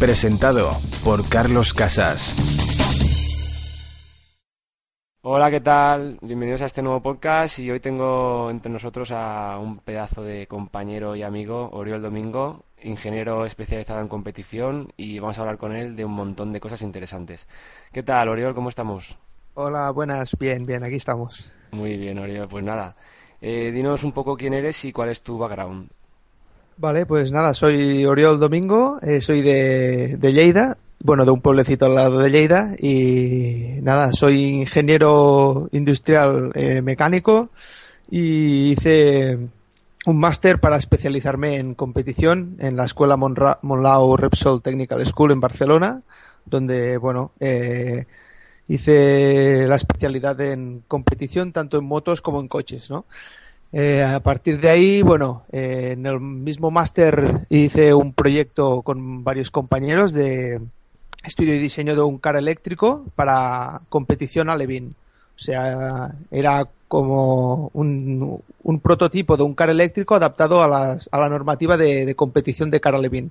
Presentado por Carlos Casas. Hola, ¿qué tal? Bienvenidos a este nuevo podcast y hoy tengo entre nosotros a un pedazo de compañero y amigo, Oriol Domingo, ingeniero especializado en competición y vamos a hablar con él de un montón de cosas interesantes. ¿Qué tal, Oriol? ¿Cómo estamos? Hola, buenas, bien, bien, aquí estamos. Muy bien, Oriol. Pues nada, eh, dinos un poco quién eres y cuál es tu background. Vale, pues nada, soy Oriol Domingo, eh, soy de, de Lleida, bueno, de un pueblecito al lado de Lleida y nada, soy ingeniero industrial eh, mecánico y hice un máster para especializarme en competición en la escuela Monra Monlau Repsol Technical School en Barcelona, donde, bueno, eh, hice la especialidad en competición tanto en motos como en coches, ¿no? Eh, a partir de ahí, bueno, eh, en el mismo máster hice un proyecto con varios compañeros de estudio y diseño de un car eléctrico para competición a Levin. O sea, era como un, un prototipo de un car eléctrico adaptado a, las, a la normativa de, competición de car Levin,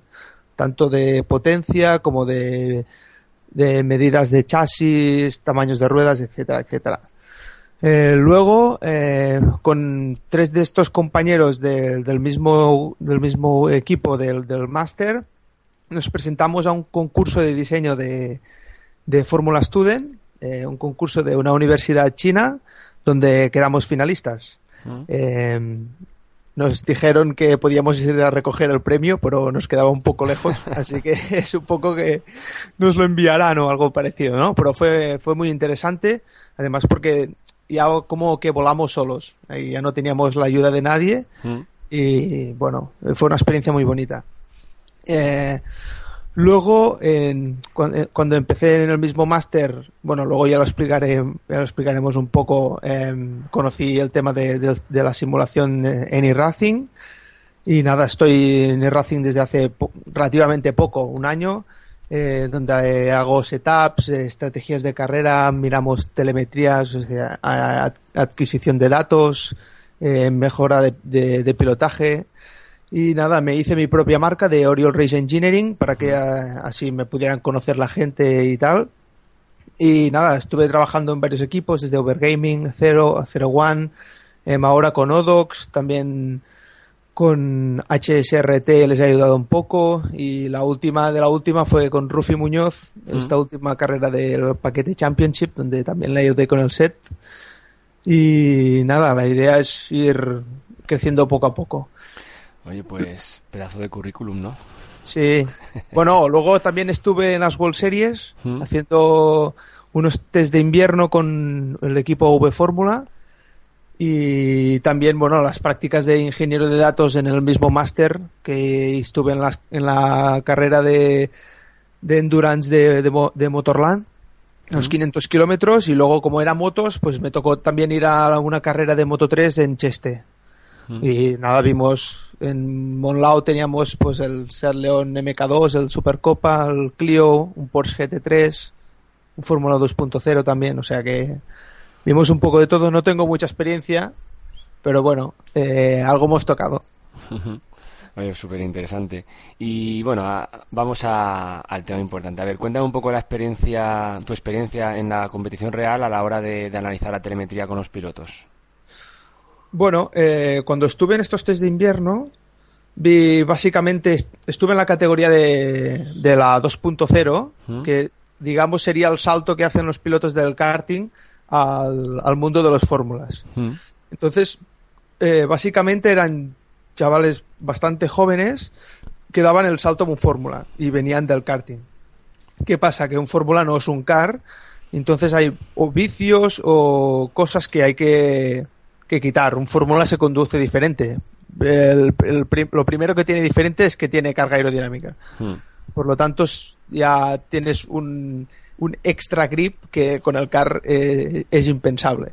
tanto de potencia como de, de medidas de chasis, tamaños de ruedas, etcétera, etcétera. Eh, luego, eh, con tres de estos compañeros de- del, mismo, del mismo equipo del, del máster, nos presentamos a un concurso de diseño de, de Fórmula Student, eh, un concurso de una universidad china, donde quedamos finalistas. Eh, nos dijeron que podíamos ir a recoger el premio, pero nos quedaba un poco lejos, así que es un poco que nos lo enviarán o algo parecido, ¿no? Pero fue, fue muy interesante, además porque ya como que volamos solos, ahí ya no teníamos la ayuda de nadie y bueno, fue una experiencia muy bonita. Eh, luego, en- cuan- eh, cuando empecé en el mismo máster, bueno, luego ya lo explicaré, ya lo explicaremos un poco, em, conocí el tema de, de- de la simulación en eRacing y nada, estoy en eRacing desde hace po- relativamente poco, un año, eh, donde eh, hago setups, eh, estrategias de carrera, miramos telemetrías, adquisición de datos, eh, mejora de, de- de pilotaje. Y nada, me hice mi propia marca de Oriol Race Engineering para que así me pudieran conocer la gente y tal. Y nada, estuve trabajando en varios equipos, desde Overgaming, Zero, Zero One, em, ahora con Odox, también con HSRT les he ayudado un poco y la última de la última fue con Rufi Muñoz, esta última carrera del paquete Championship, donde también le ayudé con el set. Y nada, la idea es ir creciendo poco a poco. Oye, pues pedazo de currículum, ¿no? Sí. Bueno, luego también estuve en las World Series Mm. haciendo unos test de invierno con el equipo V Fórmula y también, bueno, las prácticas de ingeniero de datos en el mismo máster que estuve en, las, en la carrera de, de endurance de, de, de Motorland, los 500 kilómetros. Y luego como era motos, pues me tocó también ir a una carrera de Moto 3 en Cheste. Y nada, vimos en Monlau teníamos pues el Seat León MK2, el Supercopa, el Clio, un Porsche GT3, un Fórmula 2.0 también, o sea que vimos un poco de todo. No tengo mucha experiencia, pero bueno, eh, algo hemos tocado. Oye, súper interesante. Y bueno, a- vamos a- al tema importante. A ver, cuéntame un poco la experiencia, tu experiencia en la competición real a la hora de, de analizar la telemetría con los pilotos. Bueno, eh, cuando estuve en estos test de invierno, vi básicamente, est- estuve en la categoría de, de la 2.0, Ujú. que digamos sería el salto que hacen los pilotos del karting al, al mundo de las fórmulas. Entonces, eh, básicamente eran chavales bastante jóvenes que daban el salto a un fórmula y venían del karting. ¿Qué pasa? Que un fórmula no es un car, entonces hay o vicios o cosas que hay que, que quitar. Un fórmula se conduce diferente. El- el prim- lo primero que tiene diferente es que tiene carga aerodinámica. Por lo tanto, ya tienes un, un extra grip que con el car eh, es impensable.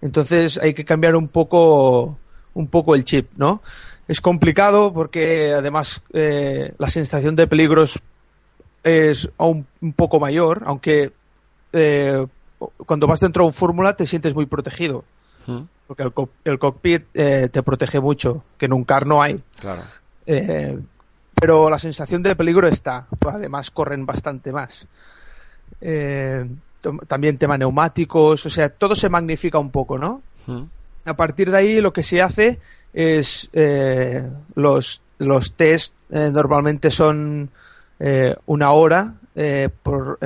Entonces hay que cambiar un poco, un poco el chip, ¿no? Es complicado porque además eh, la sensación de peligros es aún un poco mayor, aunque eh, cuando vas dentro de un fórmula te sientes muy protegido, porque el, co- el cockpit eh, te protege mucho, que en un car no hay. Claro. Pero la sensación de peligro está. Además, corren bastante más. Eh, también tema neumáticos, o sea, todo se magnifica un poco, ¿no? A partir de ahí, lo que se hace es eh, los, los test eh, normalmente son eh, una hora, por,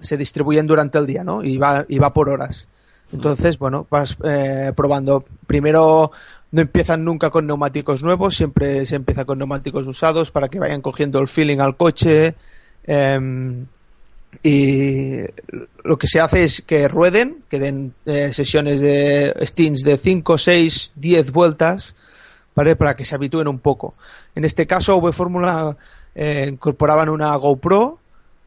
se distribuyen durante el día, ¿no? Y va, y va por horas. Entonces, bueno, vas eh, probando. Primero no empiezan nunca con neumáticos nuevos, siempre se empieza con neumáticos usados para que vayan cogiendo el feeling al coche. em, y lo que se hace es que rueden, que den eh, sesiones de stints de 5, 6, 10 vueltas, ¿vale? Para que se habitúen un poco. En este caso, V Fórmula eh, incorporaban una GoPro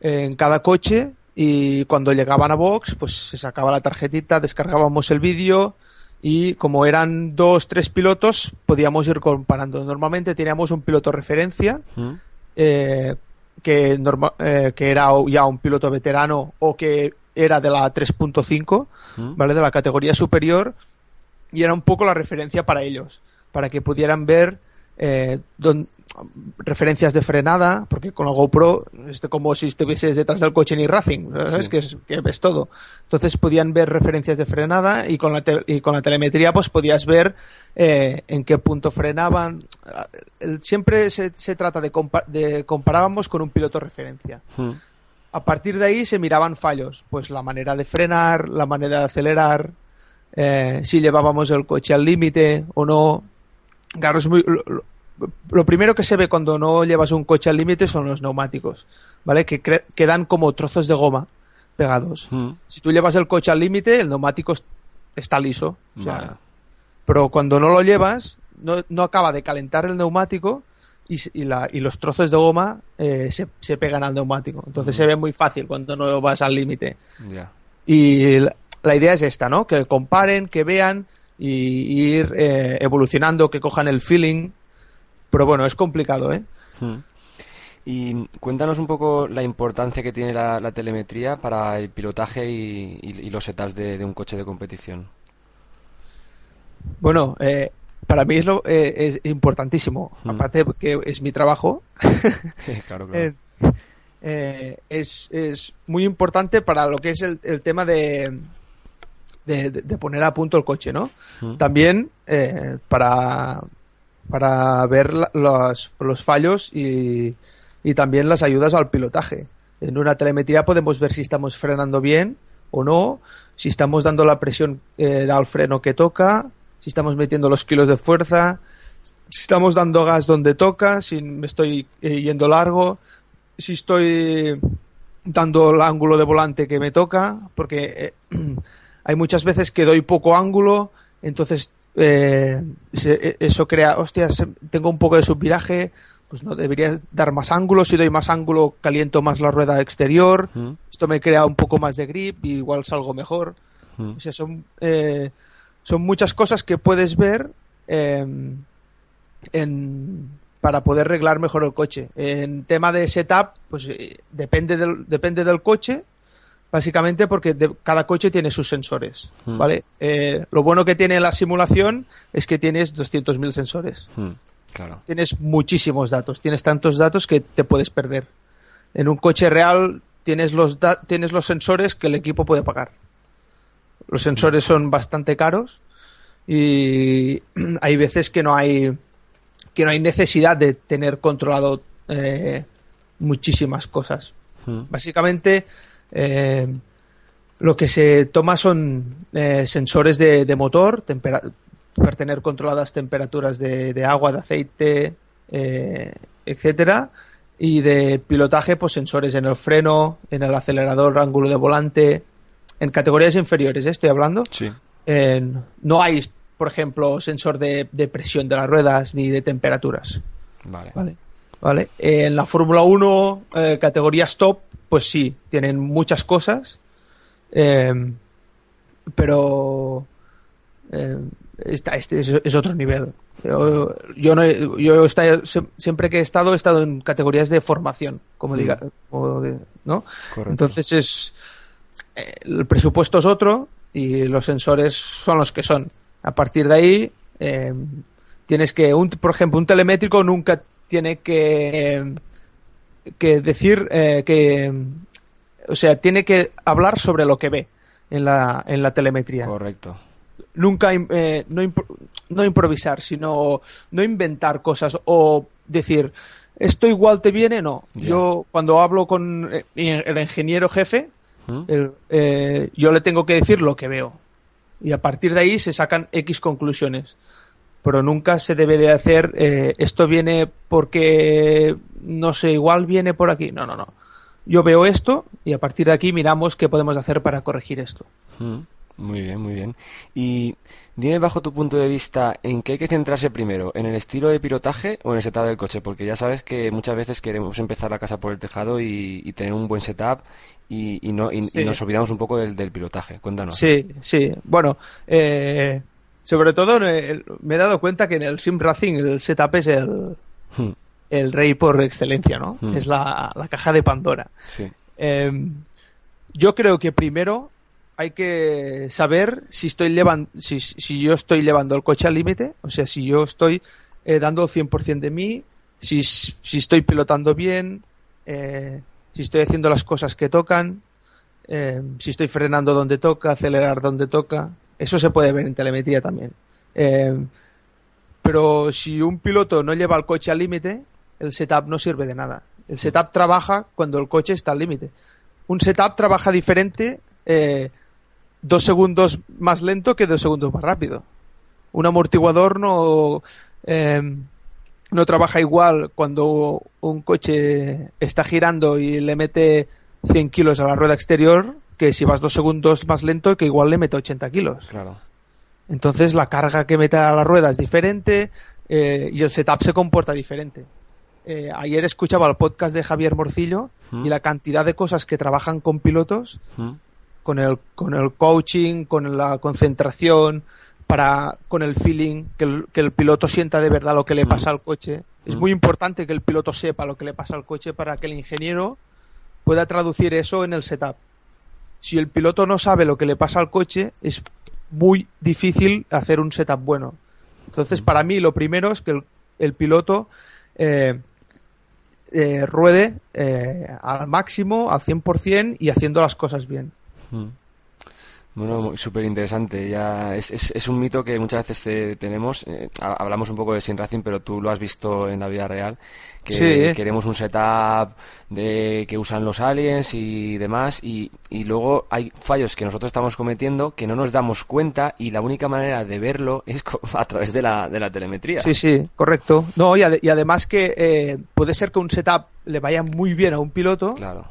eh, en cada coche y cuando llegaban a box, pues se sacaba la tarjetita, descargábamos el vídeo y como eran dos, tres pilotos, podíamos ir comparando. Normalmente teníamos un piloto referencia eh, que, norma- eh, que era ya un piloto veterano o que era de la 3.5, ¿vale? De la categoría superior y era un poco la referencia para ellos, para que pudieran ver eh, don- referencias de frenada, porque con la GoPro es como si estuvieses detrás del coche en e-racing, ¿sabes? Sí. Que, es- que ves todo. Entonces podían ver referencias de frenada y con la, te- y con la telemetría pues podías ver eh, en qué punto frenaban. El- siempre se, se trata de, compa- de comparábamos con un piloto referencia. A partir de ahí se miraban fallos, pues la manera de frenar, la manera de acelerar, eh, si llevábamos el coche al límite o no. Claro, es muy, lo, lo- primero que se ve cuando no llevas un coche al límite son los neumáticos, ¿vale? Que quedan como trozos de goma pegados. Si tú llevas el coche al límite, el neumático es- está liso. o sea, Vale. Pero cuando no lo llevas, no, no acaba de calentar el neumático y, s- y la- y los trozos de goma eh, se, se pegan al neumático. Entonces se ve muy fácil cuando no vas al límite. Y la, la idea es esta, ¿no? Que comparen, que vean y, y ir eh, evolucionando, que cojan el feeling. Pero bueno, es complicado, ¿eh? Y cuéntanos un poco la importancia que tiene la, la telemetría para el pilotaje y, y- y los setups de, de un coche de competición. Bueno, eh, para mí es, lo, eh, es importantísimo. Aparte que es mi trabajo, claro, claro. Eh, eh, es, es muy importante para lo que es el, el tema de, de, de poner a punto el coche, ¿no? También eh, para, para ver la- los, los fallos y, y también las ayudas al pilotaje. En una telemetría podemos ver si estamos frenando bien o no, si estamos dando la presión eh, al freno que toca, si estamos metiendo los kilos de fuerza, si estamos dando gas donde toca, si me estoy eh, yendo largo, si estoy dando el ángulo de volante que me toca, porque eh, hay muchas veces que doy poco ángulo, entonces eh, se- eso crea, hostias, tengo un poco de subviraje, pues no debería dar más ángulo, si doy más ángulo caliento más la rueda exterior, esto me crea un poco más de grip y igual salgo mejor. O sea, son, eh, son muchas cosas que puedes ver eh, en, para poder arreglar mejor el coche. En tema de setup, pues eh, depende del, depende del coche, básicamente porque de- cada coche tiene sus sensores, ¿vale? Eh, lo bueno que tiene la simulación es que tienes 200.000 sensores. Claro. tienes muchísimos datos, tienes tantos datos que te puedes perder. En un coche real tienes los, da- tienes los sensores que el equipo puede pagar. Los sensores son bastante caros y hay veces que no hay que no hay necesidad de tener controlado eh, muchísimas cosas. Mm. Básicamente, eh, lo que se toma son eh, sensores de, de motor para tener controladas temperaturas de, de agua, de aceite, eh, etcétera, y de pilotaje, pues sensores en el freno, en el acelerador, ángulo de volante, en categorías inferiores, ¿eh? estoy hablando. Sí. No hay, por ejemplo, sensor de, de presión de las ruedas ni de temperaturas. Vale. Vale. Vale. En la Fórmula 1, eh, categorías top, pues sí, tienen muchas cosas. eh, pero eh, esta- este es, es otro nivel. Yo, yo no yo siempre que he estado, he estado en categorías de formación, como Mm. diga, como de- ¿no? Correcto. Entonces es eh, el presupuesto es otro y los sensores son los que son. A partir de ahí eh, tienes que, un, por ejemplo, un telemétrico nunca tiene que que decir eh, que, o sea, tiene que hablar sobre lo que ve en la en la telemetría Correcto. nunca eh, no, no improvisar, sino no inventar cosas o decir esto igual te viene, no. Yo cuando hablo con eh, el ingeniero jefe, ¿Mm? el- eh, yo le tengo que decir lo que veo y a partir de ahí se sacan X conclusiones. Pero nunca se debe de hacer eh, esto viene porque no sé, igual viene por aquí. No, no, no. Yo veo esto y a partir de aquí miramos qué podemos hacer para corregir esto. Mm, Muy bien, muy bien. Y dime bajo tu punto de vista en qué hay que centrarse primero, en el estilo de pilotaje o en el setup del coche, porque ya sabes que muchas veces queremos empezar la casa por el tejado y, y tener un buen setup y, y no, y, Sí. nos olvidamos un poco del, del pilotaje. Cuéntanos. Sí, sí. Bueno, eh, sobre todo eh, me he dado cuenta que en el Sim Racing el setup es el, Mm, el rey por excelencia, ¿no? Hmm. Es la, la caja de Pandora. Sí. Eh, yo creo que primero hay que saber si estoy si, si yo estoy llevando el coche al límite, o sea, si yo estoy eh, dando el 100% de mí, si, si estoy pilotando bien, eh, si estoy haciendo las cosas que tocan, eh, si estoy frenando donde toca, acelerar donde toca. Eso se puede ver en telemetría también. Eh, pero si un piloto no lleva el coche al límite, el setup no sirve de nada. El setup trabaja cuando el coche está al límite. Un setup trabaja diferente eh, dos segundos más lento que dos segundos más rápido. Un amortiguador no, eh, no trabaja igual cuando un coche está girando y le mete 100 kilos a la rueda exterior que si vas dos segundos más lento que igual le mete 80 kilos. Claro. Entonces la carga que mete a la rueda es diferente eh, y el setup se comporta diferente. Eh, ayer escuchaba el podcast de Javier Morcillo Mm. y la cantidad de cosas que trabajan con pilotos, Mm, con el, con el coaching, con la concentración, para, con el feeling, que el, que el piloto sienta de verdad lo que le pasa al coche. Es muy importante que el piloto sepa lo que le pasa al coche para que el ingeniero pueda traducir eso en el setup. Si el piloto no sabe lo que le pasa al coche, es muy difícil hacer un setup bueno. Entonces, para mí, lo primero es que el, el piloto eh, eh, ruede eh, al máximo, al 100% y haciendo las cosas bien. mm. Bueno, súper interesante. Ya es, es, es un mito que muchas veces te- tenemos. eh, ha- hablamos un poco de Sin Racing, pero tú lo has visto en la vida real. Que Sí. queremos un setup de que usan los aliens y demás. Y, y luego hay fallos que nosotros estamos cometiendo que no nos damos cuenta. Y la única manera de verlo es a través de la, de la telemetría. Sí, sí, correcto. No, y además que eh, puede ser que un setup le vaya muy bien a un piloto Claro.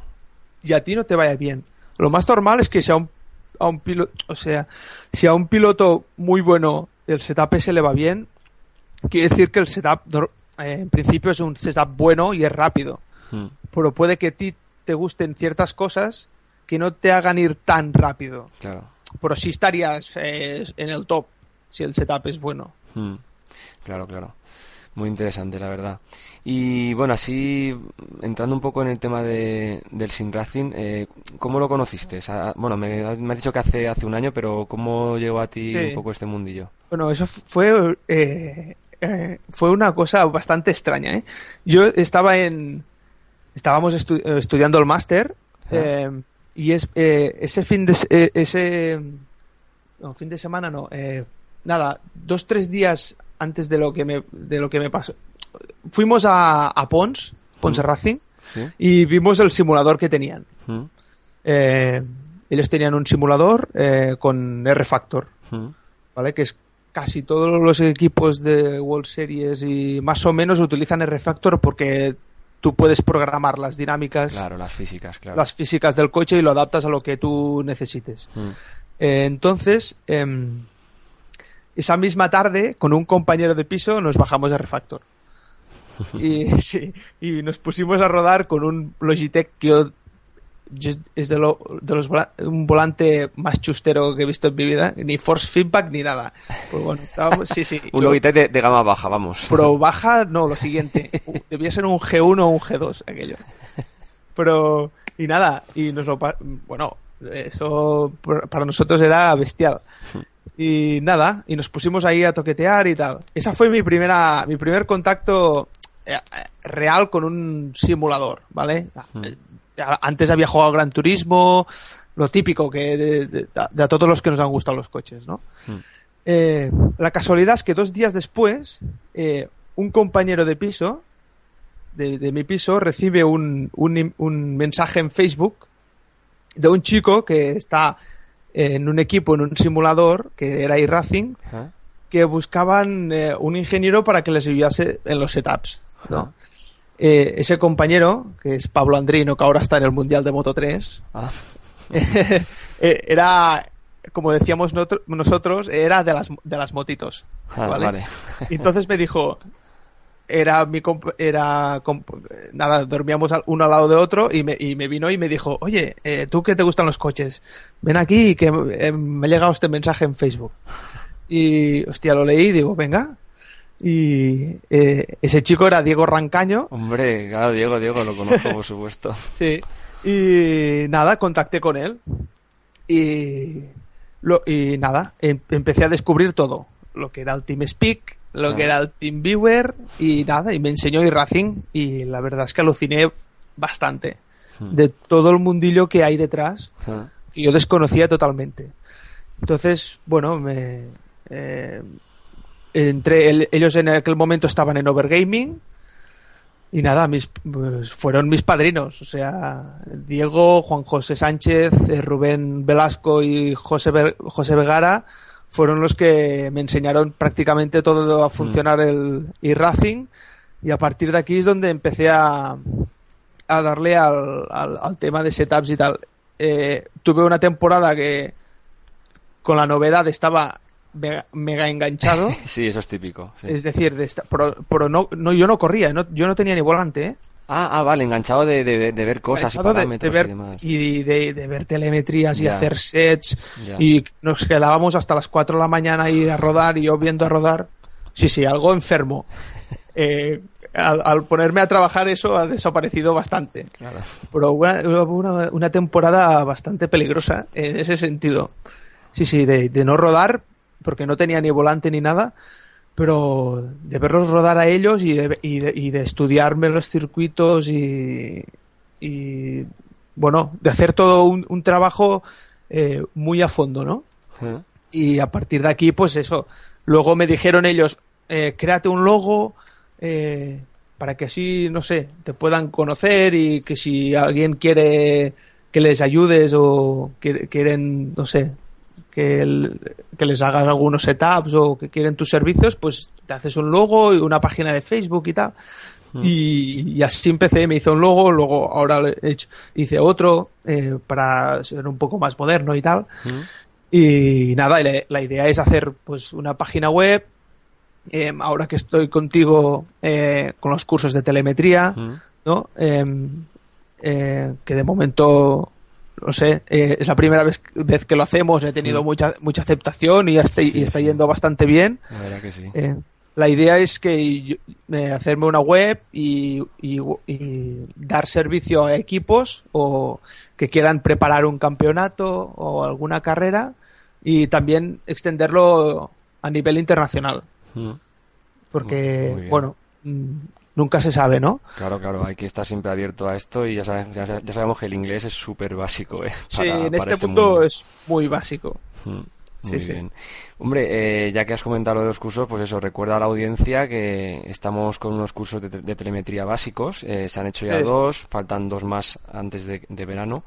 y a ti no te vaya bien. Lo más normal es que sea un, a un piloto, o sea, si a un piloto muy bueno el setup ese le va bien, quiere decir que el setup eh, en principio es un setup bueno y es rápido. Mm, Pero puede que a ti te gusten ciertas cosas que no te hagan ir tan rápido. Claro. Pero sí estarías eh, en el top si el setup es bueno. Mm, Claro, claro. Muy interesante, la verdad. Y bueno, así entrando un poco en el tema de, del Sim Racing, eh, ¿cómo lo conociste? O sea, bueno, me, has- me has dicho que hace, hace un año, pero ¿cómo llegó a ti Sí. un poco este mundillo? Bueno, eso fue eh, eh, fue una cosa bastante extraña. ¿eh? Yo estaba en. Estábamos estu- estudiando el máster y es, eh, ese fin de. se- eh, ese. No, fin de semana no. Nada, dos, tres días antes de lo que me, de lo que me pasó. Fuimos a, a Pons, Pons Racing, Sí. y vimos el simulador que tenían. Eh, ellos tenían un simulador eh, con R-Factor. ¿vale? Que es casi todos los equipos de World Series y más o menos utilizan R-Factor porque tú puedes programar las dinámicas, Claro, las físicas, claro. las físicas del coche y lo adaptas a lo que tú necesites. Eh, entonces, em, esa misma tarde, con un compañero de piso, nos bajamos de R-Factor. Y, sí, y nos pusimos a rodar con un Logitech que yo, yo- es de, lo- de los vola- un volante más chustero que he visto en mi vida, ni force feedback ni nada. Pues bueno, estábamos, sí, sí. Un Logitech de, de gama baja, vamos. Pro baja, no, lo siguiente. Debía ser un G1 o un G2 aquello. Pero, y nada, y nos lo. Bueno, eso para nosotros era bestial. Y nada, y nos pusimos ahí a toquetear y tal. Esa fue mi primera, mi primer contacto eh, eh, real con un simulador, ¿vale? Antes había jugado Gran Turismo, lo típico que de, de- de a todos los que nos han gustado los coches, ¿no? Eh, la casualidad es que dos días después, eh, un compañero de piso, de, de mi piso, recibe un, un, un mensaje en Facebook de un chico que está en un equipo, en un simulador, que era iRacing, que buscaban eh, un ingeniero para que les ayudase en los setups. ¿no? Ah. Eh, ese compañero, que es Pablo Andrino, que ahora está en el Mundial de Moto 3, Ah, eh, era, como decíamos nosotros, era de las, de las motitos. ah, ¿vale? vale. Y entonces me dijo, era mi comp- era comp- nada, dormíamos al- uno al lado de otro y me, y me vino y me dijo, oye, eh, tú que te gustan los coches, ven aquí que eh, me ha llegado este mensaje en Facebook. Y, hostia, lo leí y digo, venga. Y eh, ese chico era Diego Rancaño, Hombre, claro, Diego, Diego, lo conozco, por supuesto. Sí. Y nada, contacté con él. Y, lo, y nada, em- empecé a descubrir todo. Lo que era el Team Speak, lo Ah. que era el Team Viewer y nada, y me enseñó iRacing y la verdad es que aluciné bastante de todo el mundillo que hay detrás Ah, que yo desconocía totalmente. Entonces, bueno, me eh, entré, el- ellos en aquel momento estaban en Overgaming y nada, mis, pues, fueron mis padrinos, o sea, Diego, Juan José Sánchez, eh, Rubén Velasco y José, José Vegara fueron los que me enseñaron prácticamente todo a funcionar el e-racing y a partir de aquí es donde empecé a, a darle al, al- al tema de setups y tal. Eh, tuve una temporada que con la novedad estaba mega, mega enganchado. Sí, eso es típico. sí. Es decir, de esta- pero, pero no, no, yo no corría, no- yo no tenía ni volante, ¿eh? Ah, ah, vale, enganchado de, de, de ver cosas y de- parámetros de, ver, y demás. y de, de ver telemetrías y Ya. hacer sets Ya. y nos quedábamos hasta las 4 de la mañana ahí a rodar y yo viendo a rodar. Sí, sí, algo enfermo. Eh, al, al ponerme a trabajar eso ha desaparecido bastante. Claro. Pero una, una, una temporada bastante peligrosa en ese sentido. Sí, sí, de, de no rodar, porque no tenía ni volante ni nada, pero de verlos rodar a ellos y de, y de, y de estudiarme los circuitos y, y, bueno, de hacer todo un, un trabajo eh, muy a fondo, ¿no? Y a partir de aquí, pues eso. Luego me dijeron ellos, eh, créate un logo eh, para que así, no sé, te puedan conocer y que si alguien quiere que les ayudes o que- quieren, no sé, que, el- que les hagas algunos setups o que quieren tus servicios, pues te haces un logo y una página de Facebook y tal. Y, y así empecé, me hice un logo, luego ahora he hecho, hice otro eh, para ser un poco más moderno y tal. Y nada, y la, la idea es hacer pues una página web. eh, ahora que estoy contigo eh, con los cursos de telemetría, Mm. ¿no? Eh, eh, que de momento, no sé, eh, es la primera vez, vez que lo hacemos, he tenido mucha mucha aceptación y, Sí, y está sí. yendo bastante bien. La verdad que sí. Eh, la idea es que yo- eh, hacerme una web y, y- y dar servicio a equipos o que quieran preparar un campeonato o alguna carrera y también extenderlo a nivel internacional. Mm. porque, Muy bueno, mm, nunca se sabe, ¿no? Claro, claro, hay que estar siempre abierto a esto y ya, sabe- ya, ya sabemos que el inglés es súper básico, ¿eh? Sí, en para este punto mundo. es muy básico. Mm, Sí, Muy sí. bien. Hombre, eh, ya que has comentado lo de los cursos, pues eso, recuerda a la audiencia que estamos con unos cursos de, de telemetría básicos. eh, se han hecho ya Sí. dos, faltan dos más antes de, de verano.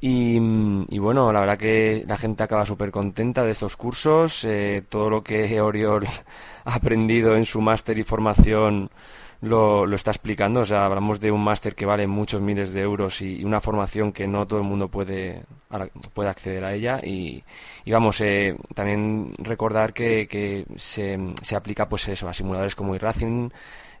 Y, mm, y bueno, la verdad que la gente acaba súper contenta de estos cursos. eh, todo lo que Oriol ha aprendido en su máster y formación lo, lo está explicando. O sea, hablamos de un máster que vale muchos miles de euros y, y una formación que no todo el mundo puede, puede acceder a ella. Y, y vamos, eh, también recordar que, que se, se aplica pues eso a simuladores como iRacing,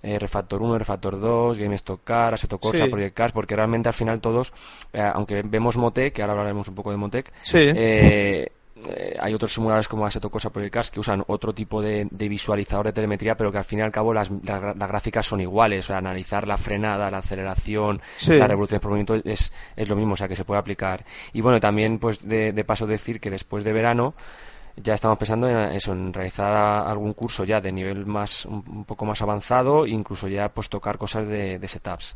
eh, Refactor 1, Refactor 2, GameStop Car, Assetto Corsa, Sí. Project Cars, porque realmente al final todos, eh, aunque vemos Motec, que ahora hablaremos un poco de Motec, Sí. eh, eh, hay otros simuladores como Assetto Corsa Project Cars que usan otro tipo de, de visualizador de telemetría, pero que al fin y al cabo las, la- las gráficas son iguales. O sea, analizar la frenada, la aceleración, Sí. las revoluciones por minuto es, es lo mismo, o sea, que se puede aplicar. Y bueno, también, pues de, de paso decir que después de verano ya estamos pensando en eso, en realizar algún curso ya de nivel más, un, un poco más avanzado, incluso ya pues tocar cosas de, de setups.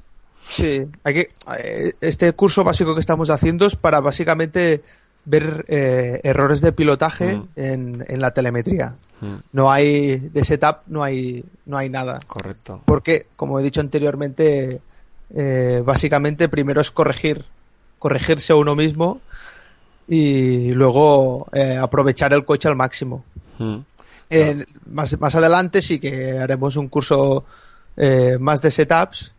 Sí, hay que, eh, este curso básico que estamos haciendo es para básicamente ver eh, errores de pilotaje Mm. en, en la telemetría. Mm, No hay de setup, no hay, no hay nada. correcto. Porque, como he dicho anteriormente, eh, básicamente primero es corregir, corregirse a uno mismo y luego eh, aprovechar el coche al máximo. Mm, Eh, más, más adelante sí que haremos un curso más de setups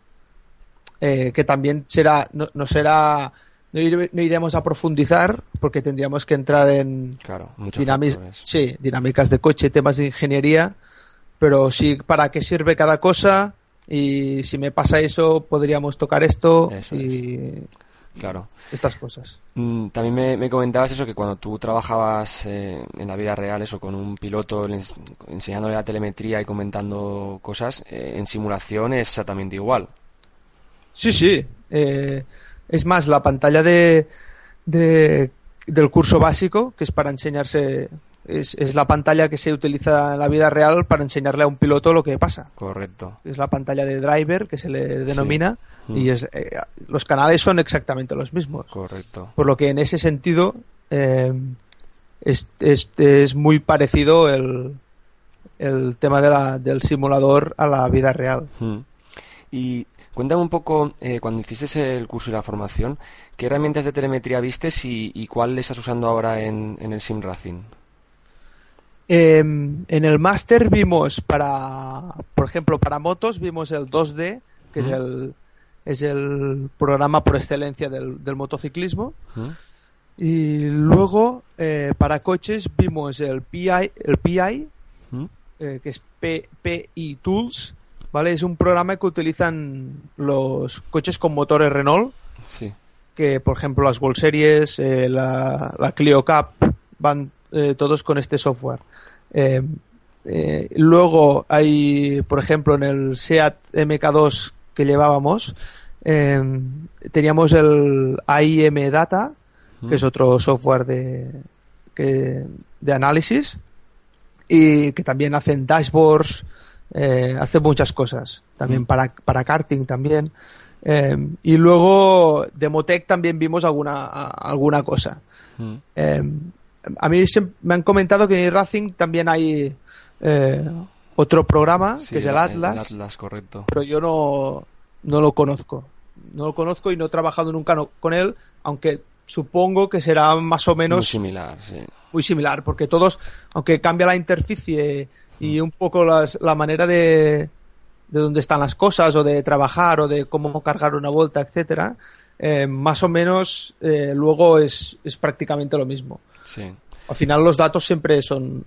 que también será no, no será no, no iremos a profundizar porque tendríamos que entrar en claro, sí, dinámicas de coche, temas de ingeniería, pero sí para qué sirve cada cosa y si me pasa eso podríamos tocar esto Eso y Claro. estas cosas. Mm, También me, me comentabas eso, que cuando tú trabajabas eh, en la vida real, eso, con un piloto ens- enseñándole la telemetría y comentando cosas, eh, en simulación es exactamente igual. Sí, sí. Eh, es más, la pantalla de, de- del curso básico, que es para enseñarse, es, es la pantalla que se utiliza en la vida real para enseñarle a un piloto lo que pasa. Correcto. Es la pantalla de driver, que se le denomina, Mm. y es, eh, los canales son exactamente los mismos. Correcto. Por lo que en ese sentido eh, es, es- es muy parecido el, el tema de la- del simulador a la vida real. Mm. Y cuéntame un poco, eh, cuando hiciste el curso y la formación, ¿qué herramientas de telemetría vistes y, y cuál le estás usando ahora en, en el Sim Racing? Eh, en el máster vimos para, por ejemplo, para motos vimos el 2D, que es el es el programa por excelencia del, del motociclismo. Y luego eh, para coches vimos el PI, el PI eh, que es PI Tools, ¿vale? Es un programa que utilizan los coches con motores Renault, Sí. que por ejemplo las World Series, eh, la, la Clio Cup, van eh, todos con este software. Eh, luego hay, por ejemplo, en el SEAT MK2 que llevábamos, eh, teníamos el AIM Data, que es otro software de, que- de análisis y que también hacen dashboards, eh, hace muchas cosas, también Mm. para, para karting también. Eh, y luego de Motec también vimos alguna, a- alguna cosa. Mm. Eh, a mí se- me han comentado que en Racing también hay otro programa, Sí, que es el Atlas, El Atlas, correcto. pero yo no, no lo conozco. No lo conozco y no he trabajado nunca no- con él, aunque supongo que será más o Muy menos similar, sí. muy similar, porque todos, aunque cambia la interficie y un poco las- la manera de, de dónde están las cosas, o de trabajar, o de cómo cargar una vuelta, etcétera, eh, más o menos eh, luego es, es prácticamente lo mismo. Sí. Al final los datos siempre son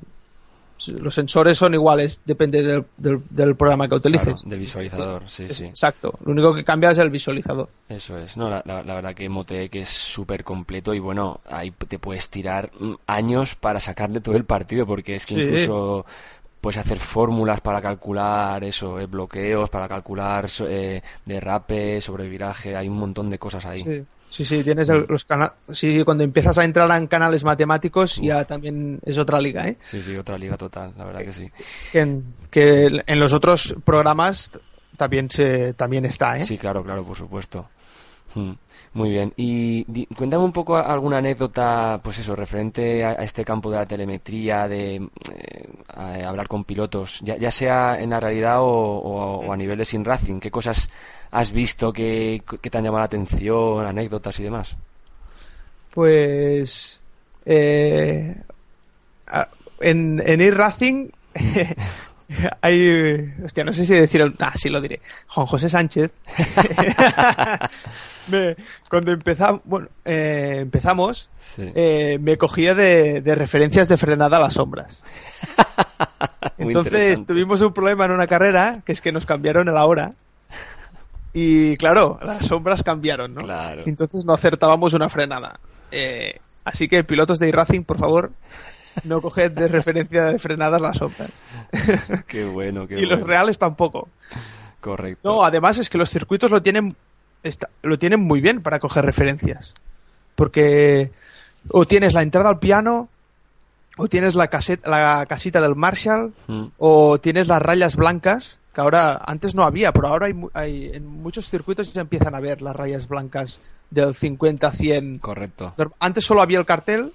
los sensores son iguales, depende del, del, del programa que utilices. Claro, del visualizador, sí, Es- sí. Exacto. Lo único que cambia es el visualizador. Eso es, no, la, la- la verdad que Motec es súper completo y bueno, ahí te puedes tirar mm, años para sacarle todo el partido porque es que Sí. incluso puedes hacer fórmulas para calcular eso, eh, bloqueos, para calcular eh, derrape, sobreviraje, hay un montón de cosas ahí. Sí. Sí, sí, tienes el- los canales. Sí, cuando empiezas a entrar en canales matemáticos ya también es otra liga, ¿eh? Sí, sí, otra liga total, la verdad que sí. Que en, que en los otros programas también se también está, ¿eh? Sí, claro, claro, por supuesto. Mm, Muy bien. Y di- cuéntame un poco alguna anécdota, pues eso, referente a, a este campo de la telemetría, de eh, a- hablar con pilotos, ya, ya sea en la realidad o, o- o a nivel de sin racing. ¿Qué cosas has visto que, que te han llamado la atención, anécdotas y demás? Pues eh, en, en e-Racing hay... Hostia, no sé si decir... el- Ah, sí lo diré. Juan José Sánchez. me- cuando empezamos, bueno, eh, empezamos, Sí. eh, me cogía de, de referencias de frenada a las sombras. Entonces tuvimos un problema en una carrera, que es que nos cambiaron la hora. Y claro, las sombras cambiaron, ¿no? Claro. Entonces no acertábamos una frenada. Eh, así que pilotos de iRacing, por favor, no coged de referencia de frenadas las sombras. Qué bueno, qué y los reales tampoco. Correcto. No, además es que los circuitos lo tienen, está- lo tienen muy bien para coger referencias. Porque o tienes la entrada al piano, o tienes la, caseta, la casita del Marshall, Mm, o tienes las rayas blancas, que ahora antes no había, pero ahora hay, hay- en muchos circuitos ya empiezan a ver las rayas blancas del 50 100. Correcto. Antes solo había el cartel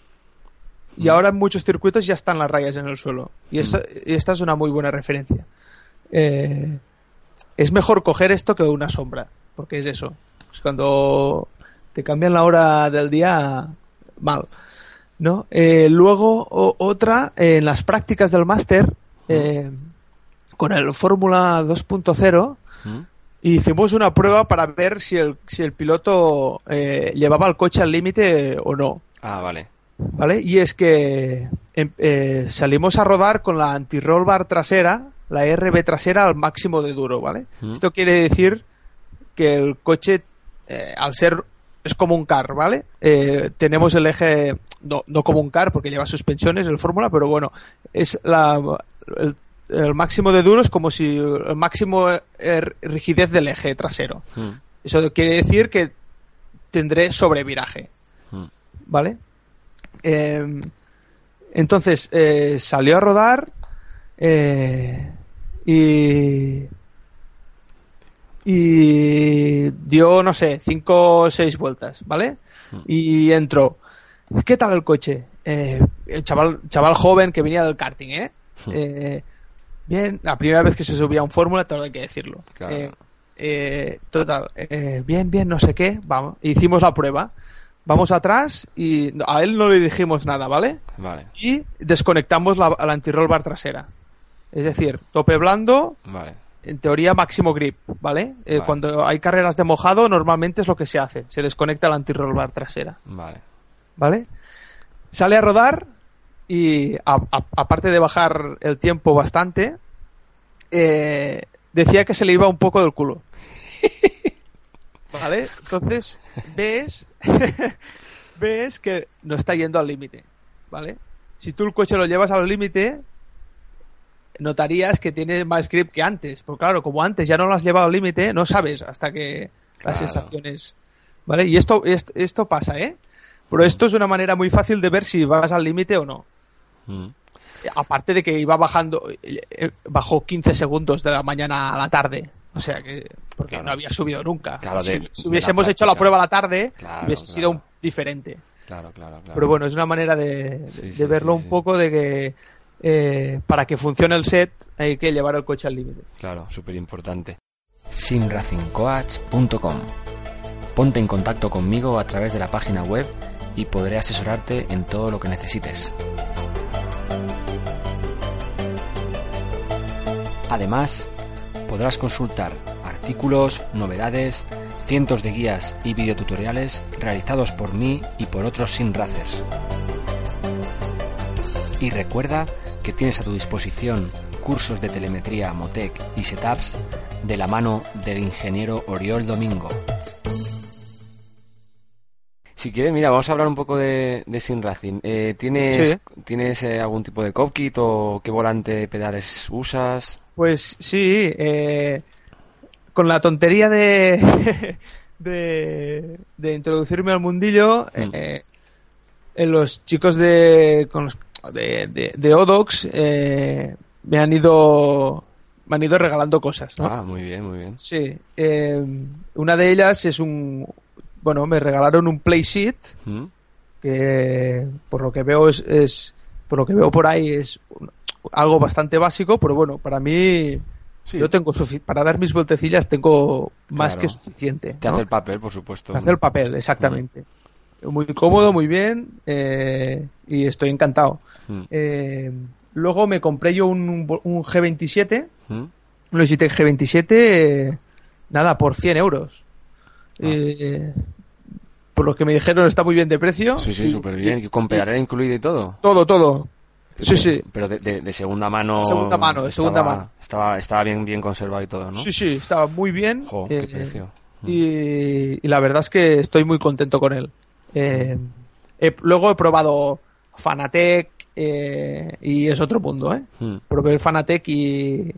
y ahora en muchos circuitos ya están las rayas en el suelo. Y esta, y esta es una muy buena referencia. Eh, es mejor coger esto que una sombra, porque es eso. Es cuando te cambian la hora del día, mal. ¿no? Eh, luego, o- otra, eh, en las prácticas del máster, eh, con el Fórmula 2.0, Mm, hicimos una prueba para ver si el, si el piloto llevaba el coche al límite o no. Ah, vale. ¿Vale? Y es que em- eh, salimos a rodar con la anti-roll bar trasera, la RB trasera al máximo de duro, ¿vale? Mm. Esto quiere decir que el coche, eh, al ser, es como un car, ¿vale? Eh, tenemos el eje, no, no como un car porque lleva suspensiones el Fórmula, pero bueno, es la, el, el máximo de duro es como si el máximo rigidez del eje trasero. Mm, Eso quiere decir que tendré sobreviraje. mm. ¿Vale? Eh, entonces eh, salió a rodar eh, y y dio no sé cinco o seis vueltas, ¿vale? Y entró. ¿Qué tal el coche? Eh, el chaval chaval joven que venía del karting, ¿eh? Eh, bien, la primera vez que se subía a un fórmula, todo hay que decirlo. Claro. Eh, total, eh, bien, bien, no sé qué, vamos, hicimos la prueba. Vamos atrás y a él no le dijimos nada, ¿vale? Vale, Y desconectamos la, la bar trasera. Es decir, tope blando, vale. en teoría máximo grip, ¿vale? Eh, Vale. Cuando hay carreras de mojado, normalmente es lo que se hace, se desconecta la anti-roll bar trasera, Vale. ¿vale? Sale a rodar y aparte de bajar el tiempo bastante, eh, decía que se le iba un poco del culo. ¿Vale? Entonces, ves, ves que no está yendo al límite, ¿vale? Si tú el coche lo llevas al límite, notarías que tiene más grip que antes. Porque claro, como antes ya no lo has llevado al límite, no sabes hasta que las Claro. sensaciones... ¿Vale? Y esto, esto, esto pasa, ¿eh? Pero esto es una manera muy fácil de ver si vas al límite o no. Mm, Aparte de que iba bajando, eh, eh, bajó 15 segundos de la mañana a la tarde. O sea que, porque Claro. no había subido nunca. Claro, si, de- si de hubiésemos la hecho la prueba a la tarde, hubiese sido un- diferente. Claro, claro, claro. Pero bueno, es una manera de, Sí, de sí, verlo sí, un poco de que eh, para que funcione el set hay que llevar el coche al límite. Claro, súper importante. simracingcoach.com. Ponte en contacto conmigo a través de la página web y podré asesorarte en todo lo que necesites. Además, podrás consultar artículos, novedades, cientos de guías y videotutoriales realizados por mí y por otros sin racers. Y recuerda que tienes a tu disposición cursos de telemetría Motec y setups de la mano del ingeniero Oriol Domingo. Si quieres, mira, vamos a hablar un poco de, de Sin Racing. Eh, ¿Tienes, Sí. ¿tienes eh, algún tipo de cockpit o qué volante pedales usas? Pues sí, eh, con la tontería de, de, de introducirme al mundillo, eh, eh, los chicos de, con los- de, de, de Odox eh, me han ido me han ido regalando cosas, ¿no? Ah, muy bien, muy bien. Sí. eh, una de ellas es un bueno, me regalaron un play sheet Mm. que por lo que veo es, es- por lo que veo por ahí es algo bastante básico, pero bueno, para mí Sí. yo tengo para dar mis vueltecillas tengo más Claro. que suficiente. Te ¿no? hace el papel, por supuesto. Me hace el papel, exactamente. Muy cómodo, muy bien eh, y estoy encantado. Mm. Eh, luego me compré yo un, un G27, Mm. un Logitech G27, eh, nada, por 100 euros. Ah. Eh, por lo que me dijeron está muy bien de precio. Sí, sí, súper bien. Con pedalera incluida y todo. todo, todo. Sí, sí. Pero de, de- de segunda mano. Segunda mano, de segunda mano. Estaba, estaba bien, bien conservado y todo, ¿no? Sí, sí, estaba muy bien. Jo, eh, qué precio. Mm. y, y la verdad es que estoy muy contento con él. Eh, he- luego he probado Fanatec eh, y es otro mundo, ¿eh? Mm. Probé el Fanatec y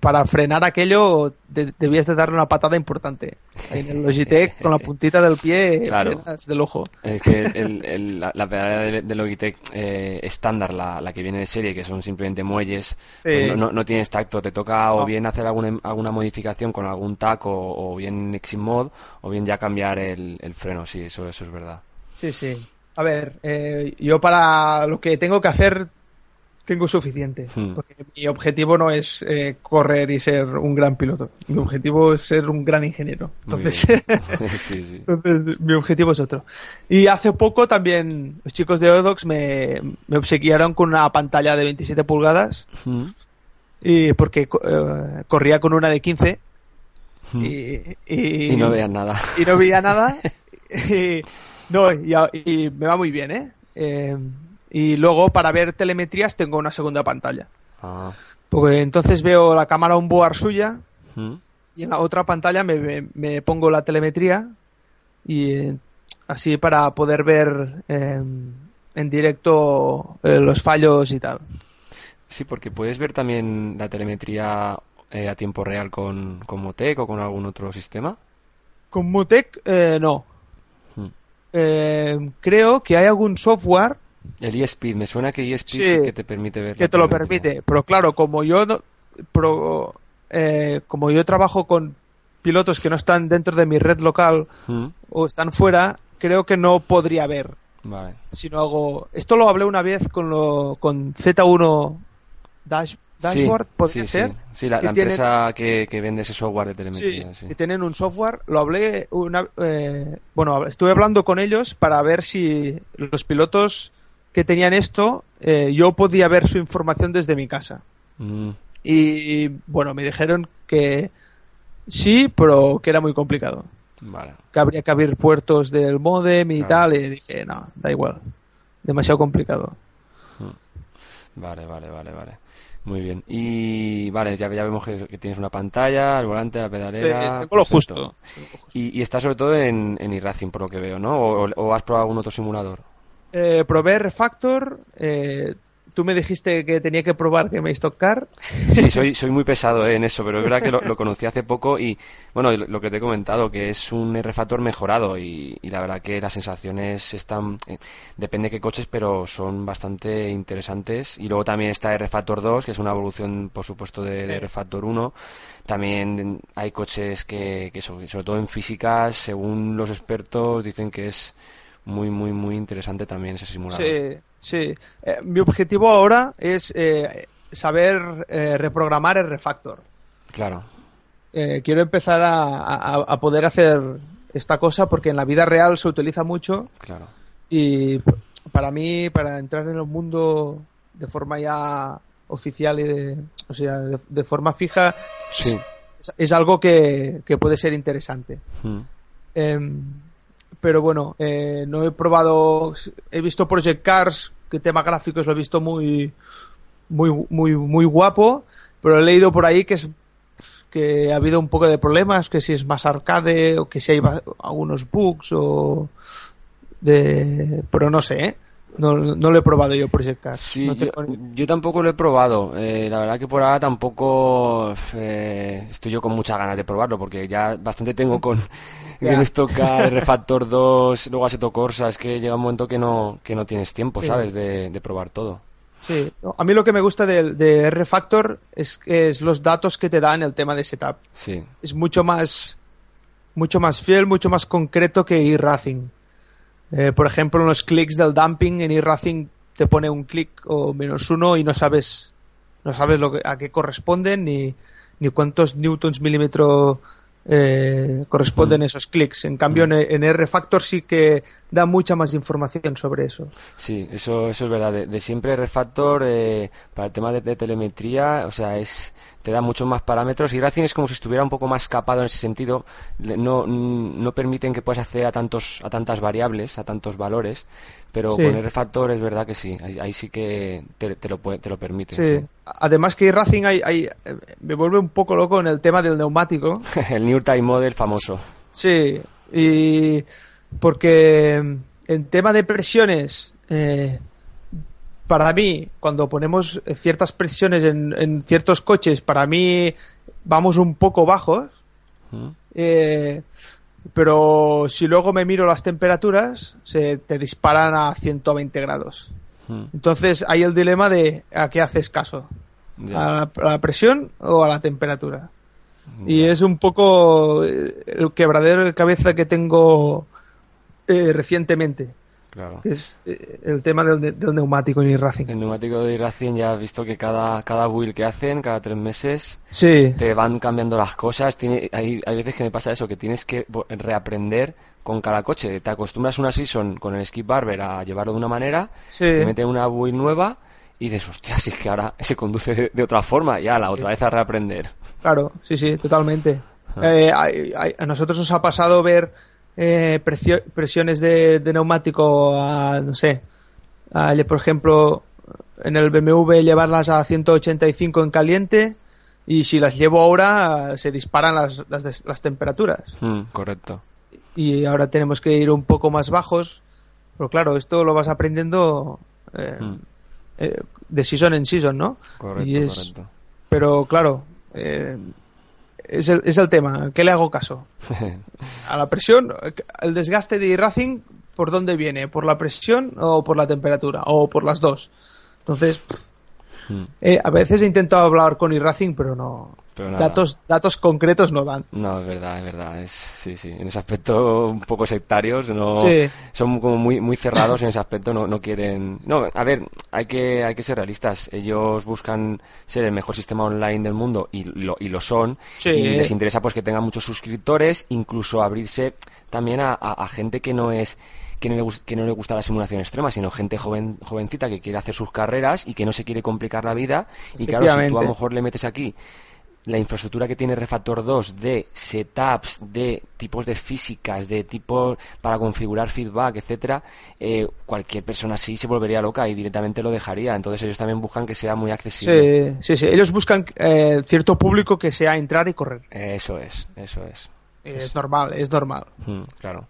para frenar aquello de- debías de darle una patada importante. En el Logitech con la puntita del pie Claro. del ojo. Es que el- el- la, la pedalera de, Logitech eh, estándar, la, la que viene de serie, que son simplemente muelles, pues no, no- tienes tacto. Te toca o bien hacer alguna, alguna modificación con algún tac o, bien Exim Mod o bien ya cambiar el, el freno. Sí, eso, eso es verdad. Sí, sí. A ver, eh, yo para lo que tengo que hacer tengo suficiente. Hmm. Porque mi objetivo no es eh, correr y ser un gran piloto. Mi objetivo es ser un gran ingeniero. Entonces, bien. sí, sí. entonces, mi objetivo es otro. Y hace poco también los chicos de Odox me, me obsequiaron con una pantalla de 27 pulgadas. Mm. Y porque eh, corría con una de 15. Mm. Y, y, Y no veas nada. y no veía nada. y, no, y me va muy bien, ¿eh? Eh, Y luego para ver telemetrías tengo una segunda pantalla. Ah. Porque entonces veo la cámara onboard suya Mm. y en la otra pantalla me, me- me pongo la telemetría y eh, así para poder ver eh, en directo eh, los fallos y tal. Sí, porque puedes ver también la telemetría eh, a tiempo real con, con Motec o con algún otro sistema. Con Mutec eh, no. Hmm. Eh, creo que hay algún software El eSpeed, me suena que eSpeed Sí, sí que te permite ver. que te lo permite. Pero claro, como yo no- eh, como yo trabajo con pilotos que no están dentro de mi red local Mm. o están fuera, creo que no podría ver. Vale. Si no hago. Esto lo hablé una vez con lo con Z1 Dash, Dashboard, sí, podría sí, ser. Sí, Sí, la, que la tienen- empresa que, que vende ese software de telemetría. Sí, que tienen un software. Lo hablé una. eh, bueno, estuve hablando con ellos para ver si los pilotos que tenían esto, eh, yo podía ver su información desde mi casa. Mm. Y bueno, me dijeron que sí, pero que era muy complicado. Vale. Que habría que abrir puertos del modem y Claro. tal. Y dije, no, da igual. Demasiado complicado. Vale, vale, vale, vale. Muy bien. Y vale, ya, ya vemos que, que tienes una pantalla, el volante, la pedalera. Sí, tengo lo justo. Y, y está sobre todo en, en iRacing, por lo que veo, ¿no? O, o has probado algún otro simulador? Eh, probé Refactor. eh, tú me dijiste que tenía que probar que me Car. Sí, soy, soy muy pesado eh, en eso, pero es verdad que lo, lo conocí hace poco y, bueno, lo, que te he comentado, que es un R-Factor mejorado y, y la verdad que las sensaciones están, eh, depende de qué coches, pero son bastante interesantes. Y luego también está R-Factor 2, que es una evolución, por supuesto, de, de R-Factor 1. También hay coches que, que sobre, sobre todo en físicas, según los expertos, dicen que es muy, muy, muy interesante también ese simulador. Sí, sí. Eh, mi objetivo ahora es eh, saber eh, reprogramar el Refactor. Claro. Quiero empezar a, a- a poder hacer esta cosa porque en la vida real se utiliza mucho Claro. y para mí, para entrar en el mundo de forma ya oficial y de, o sea, de, de forma fija, Sí. es, es algo que, que puede ser interesante. Mm. Pero bueno, eh, no he probado. He visto Project Cars, que tema gráficos lo he visto muy, muy, muy, muy guapo. Pero he leído por ahí que es que ha habido un poco de problemas, que si es más arcade o que si hay algunos bugs o de, pero no sé. ¿eh? No, no lo he probado yo Project Cars. Sí, No yo, tampoco lo he probado. Eh, la verdad que por ahora tampoco eh, estoy yo con muchas ganas de probarlo, porque ya bastante tengo con Ya. Games Car, R-Factor 2, luego Assetto Corsa, es que llega un momento que no, que no tienes tiempo, Sí. ¿sabes? De, de probar todo. Sí, a mí lo que me gusta de, de R-Factor es, es los datos que te dan el tema de setup. Sí, Es mucho más, mucho más fiel, mucho más concreto que eRacing. Eh, por ejemplo, en los clics del dumping, en eRacing te pone un clic o menos uno y no sabes, no sabes lo que, a qué corresponden ni, ni cuántos newtons milímetro eh, corresponden esos clics. En cambio, en, en R-Factor sí que da mucha más información sobre eso. sí, eso, eso es verdad. De, de siempre R-Factor, eh, para el tema de, de telemetría, o sea, es te da muchos más parámetros y Racing es como si estuviera un poco más capado en ese sentido. No, no permiten que puedas acceder a tantos a tantas variables, a tantos valores, pero Sí. con R-Factor es verdad que sí, ahí, ahí sí que te, te lo, te lo permite. Sí. Además que eRacing hay, hay, me vuelve un poco loco en el tema del neumático. el New Time Model famoso. Sí, y porque en tema de presiones, eh, para mí, cuando ponemos ciertas presiones en, en ciertos coches, para mí vamos un poco bajos, eh, pero si luego me miro las temperaturas, se te disparan a 120 grados. Entonces hay el dilema de a qué haces caso, Ya. a la, a la presión o a la temperatura. Y es un poco eh, el quebradero de cabeza que tengo eh, recientemente, Claro. es eh, el tema del, del neumático en Racing. El neumático de Racing ya has visto que cada, cada build que hacen, cada tres meses, Sí, te van cambiando las cosas. Tiene, hay, hay veces que me pasa eso, que tienes que reaprender con cada coche. Te acostumbras una season con el Skip Barber a llevarlo de una manera, sí, te meten una build nueva y dices, hostia, si es que ahora se conduce de, de otra forma, ya la otra vez a reaprender. claro, sí, sí, totalmente. Ah. Eh, a nosotros nos ha pasado ver eh, presiones de, de neumático a, no sé, a, por ejemplo, en el BMW llevarlas a 185 en caliente y si las llevo ahora se disparan las, las temperaturas. Mm, correcto. y ahora tenemos que ir un poco más bajos. Pero claro, esto lo vas aprendiendo eh, Mm. eh, de season en season, ¿no? Correcto, Y es- correcto. Pero claro, eh, es, el, es el tema. ¿Qué le hago caso? ¿A la presión? ¿El desgaste de Racing por dónde viene? ¿Por la presión o por la temperatura? ¿O por las dos? Entonces, Mm. eh, a veces he intentado hablar con iRacing, pero no. Pero nada. datos, datos concretos no dan. No, es verdad, es verdad. Es, sí, sí. En ese aspecto un poco sectarios, no Sí. son como muy muy cerrados en ese aspecto, no, no quieren. No, a ver, hay que hay que ser realistas. Ellos buscan ser el mejor sistema online del mundo y lo y lo son. Sí. Y les interesa pues que tengan muchos suscriptores, incluso abrirse también a, a- a gente que no es que no, le, que no le gusta la simulación extrema, sino gente joven, jovencita que quiere hacer sus carreras y que no se quiere complicar la vida. Y claro, si tú a lo mejor le metes aquí la infraestructura que tiene Refactor 2 de setups, de tipos de físicas, de tipos para configurar feedback, etcétera, eh, cualquier persona así se volvería loca y directamente lo dejaría. Entonces ellos también buscan que sea muy accesible. Sí, sí, sí. Ellos buscan eh, cierto público que sea entrar y correr. Eso es, eso es. Es normal, es normal. Mm, claro.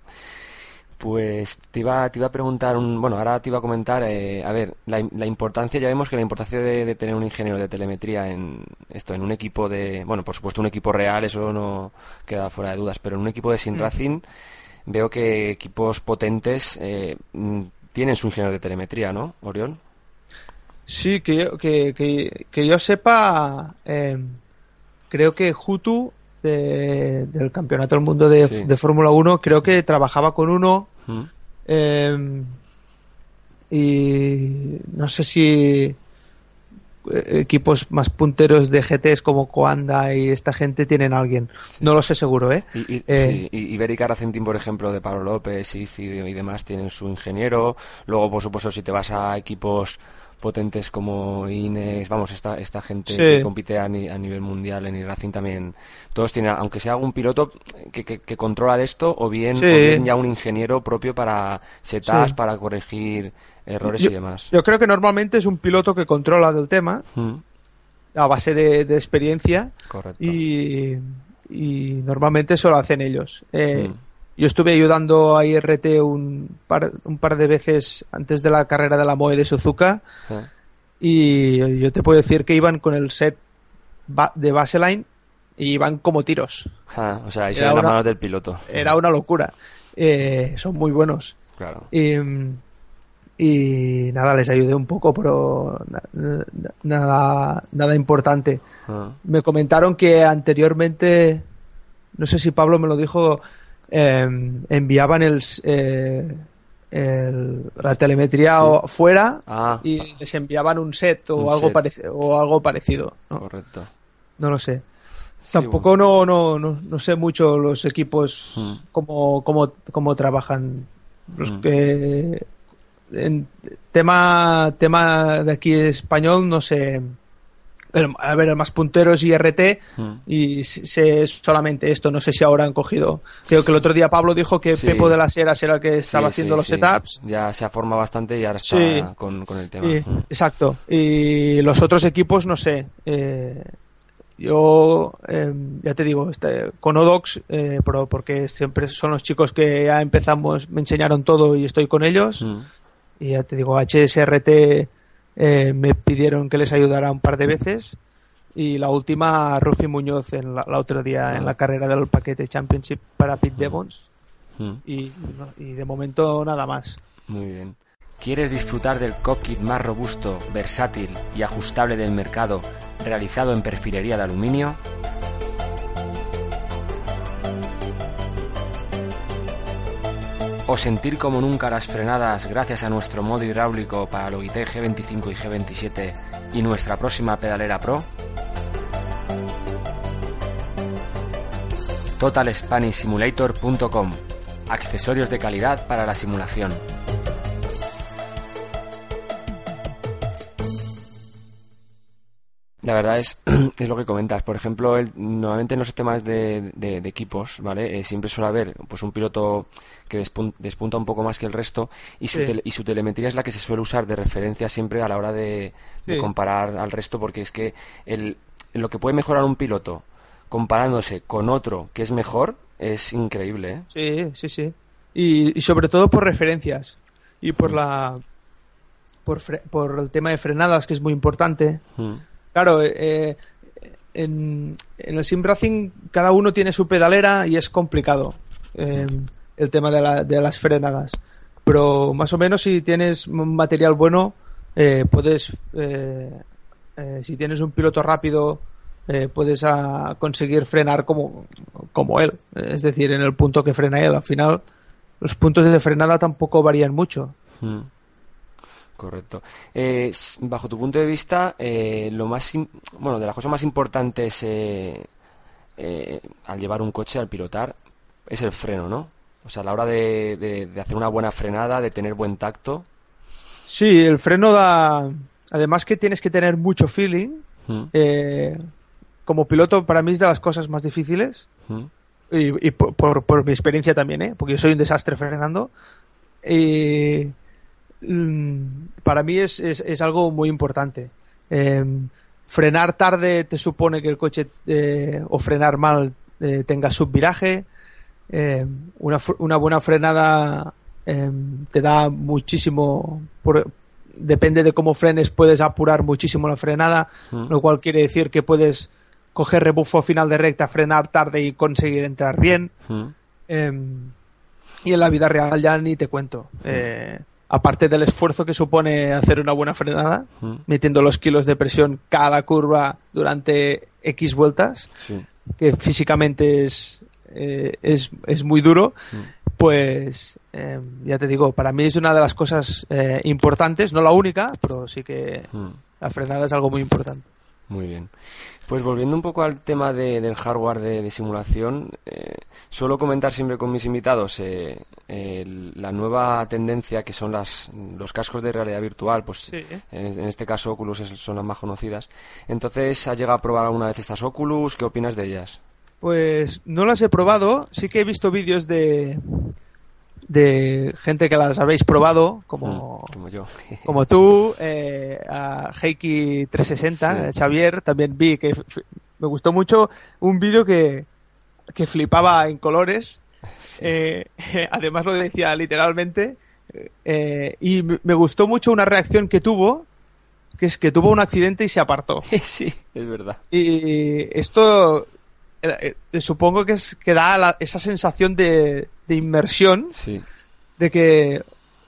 Pues te iba, te iba a preguntar, un, bueno, ahora te iba a comentar, eh, a ver, la, la importancia, ya vemos que la importancia de, de tener un ingeniero de telemetría en esto, en un equipo de, bueno, por supuesto un equipo real, eso no queda fuera de dudas, pero en un equipo de Sin Racing veo que equipos potentes eh, mm, tienen su ingeniero de telemetría, ¿no, Orión? Sí, que yo, que, que, que yo sepa, eh, creo que Hutu de- del Campeonato del Mundo de, Sí. de Fórmula 1, creo que trabajaba con uno Mm. eh, y no sé si eh, equipos más punteros de GTs como Coanda y esta gente tienen a alguien. No lo sé seguro, ¿eh? Y, y- Eh, sí, y Ibérica Racing Team, por ejemplo, de Pablo López, Izzy y demás, tienen su ingeniero. Luego, por supuesto, si te vas a equipos potentes como Ines, vamos, esta, esta gente Sí. que compite a, ni- a nivel mundial en Racing también, todos tienen, aunque sea un piloto que, que- que controla de esto, o bien, Sí. o bien ya un ingeniero propio para setas, Sí. para corregir errores yo, y demás. yo creo que normalmente es un piloto que controla del tema Mm, a base de, de experiencia correcto. y, y normalmente eso lo hacen ellos. Eh, Mm. Yo estuve ayudando a IRT un par, un par de veces antes de la carrera de la Moe de Suzuka Ah, y yo te puedo decir que iban con el set de baseline y iban como tiros. ah, o sea, ahí se las manos del piloto. Era una locura. Eh, son muy buenos. Claro. Y, y nada, les ayudé un poco, pero na- na- nada, nada importante. Ah, Me comentaron que anteriormente, no sé si Pablo me lo dijo, eh, enviaban el, eh, la telemetría Sí. fuera Ah, y les enviaban un set o Un algo set. parecido o algo parecido. No, correcto. no lo sé. Sí, Tampoco no, no, no, no sé mucho los equipos Mm. cómo, cómo, cómo trabajan. Los Mm. que en tema tema de aquí español no sé. El- a ver, el más puntero es IRT Mm. y sé solamente esto. No sé si ahora han cogido. Creo que el otro día Pablo dijo que Sí. Pepo de las Heras era el que estaba Sí, haciendo sí, los setups. Ya se ha formado bastante y ahora está con, con el tema. Y- Mm. exacto. Y los otros equipos, no sé. Eh, yo, eh, ya te digo, este, con Odox, eh, pero porque siempre son los chicos que ya empezamos, me enseñaron todo y estoy con ellos. Mm. Y ya te digo, HSRT eh, me pidieron que les ayudara un par de veces. Y la última, Rufi Muñoz, en la, la otro día en la carrera del paquete Championship para Pit Devons. Mm. Y, y de momento nada más. Muy bien. ¿Quieres disfrutar del cockpit más robusto, versátil y ajustable del mercado realizado en perfilería de aluminio? ¿O sentir como nunca las frenadas gracias a nuestro modo hidráulico para Logitech G25 y G27 y nuestra próxima pedalera Pro? TotalSpanishSimulator.com Accesorios de calidad para la simulación. La verdad es, es lo que comentas. Por ejemplo, el- normalmente en los temas de, de- de equipos, ¿vale? Eh, siempre suele haber pues un piloto que despun- despunta un poco más que el resto y su, Sí. tele- y su telemetría es la que se suele usar de referencia siempre a la hora de, de Sí. comparar al resto porque es que el, lo que puede mejorar un piloto comparándose con otro que es mejor es increíble, ¿eh? Sí, sí, sí. Y, y sobre todo por referencias. Y por la. Por, fre- por el tema de frenadas, que es muy importante. Mm. Claro, eh, en, en el sim racing cada uno tiene su pedalera y es complicado eh, el tema de, la- de las frenadas. Pero más o menos si tienes material bueno, eh, puedes, eh, eh, si tienes un piloto rápido, eh, puedes ah, conseguir frenar como, él. Es decir, en el punto que frena él. Al final, los puntos de frenada tampoco varían mucho. Mm. Correcto. Eh, bajo tu punto de vista, eh, lo más, bueno, de las cosas más importantes eh, eh, al llevar un coche, al pilotar, es el freno, ¿no? O sea, a la hora de, de- de hacer una buena frenada, de tener buen tacto. Sí, el freno da. Además que tienes que tener mucho feeling. Mm, como piloto, para mí es de las cosas más difíciles. mm, Y, y por, por- por mi experiencia también, ¿eh? Porque yo soy un desastre frenando. Y. mm, para mí es, es- es algo muy importante. Eh, frenar tarde te supone que el coche, eh, o frenar mal, eh, tenga subviraje. Eh, una, una buena frenada eh, te da muchísimo. por- depende de cómo frenes, puedes apurar muchísimo la frenada, Mm. lo cual quiere decir que puedes coger rebufo a final de recta, frenar tarde y conseguir entrar bien. mm. Y en la vida real ya ni te cuento. Eh, aparte del esfuerzo que supone hacer una buena frenada, Mm. metiendo los kilos de presión cada curva durante X vueltas, Sí. que físicamente es, eh, es, es muy duro, pues eh, ya te digo, para mí es una de las cosas eh, importantes, no la única, pero sí que Mm. la frenada es algo muy importante. Muy bien. Pues volviendo un poco al tema de- del hardware de, de simulación, eh, suelo comentar siempre con mis invitados eh, la nueva tendencia que son las, los cascos de realidad virtual, pues Sí. en, en este caso Oculus es- son las más conocidas. Entonces, ¿has llegado a probar alguna vez estas Oculus? ¿Qué opinas de ellas? Pues no las he probado, sí que he visto vídeos de de gente que las habéis probado, como, Mm, como yo. como tú, eh, a Heiki 360, Sí. eh, Xavier, también vi que me gustó mucho un vídeo que, que flipaba en colores Eh, además lo decía literalmente. eh, y me gustó mucho una reacción que tuvo, que es que tuvo un accidente y se apartó. sí, es verdad. Y esto supongo que es que da la- esa sensación de, de inmersión, Sí, de que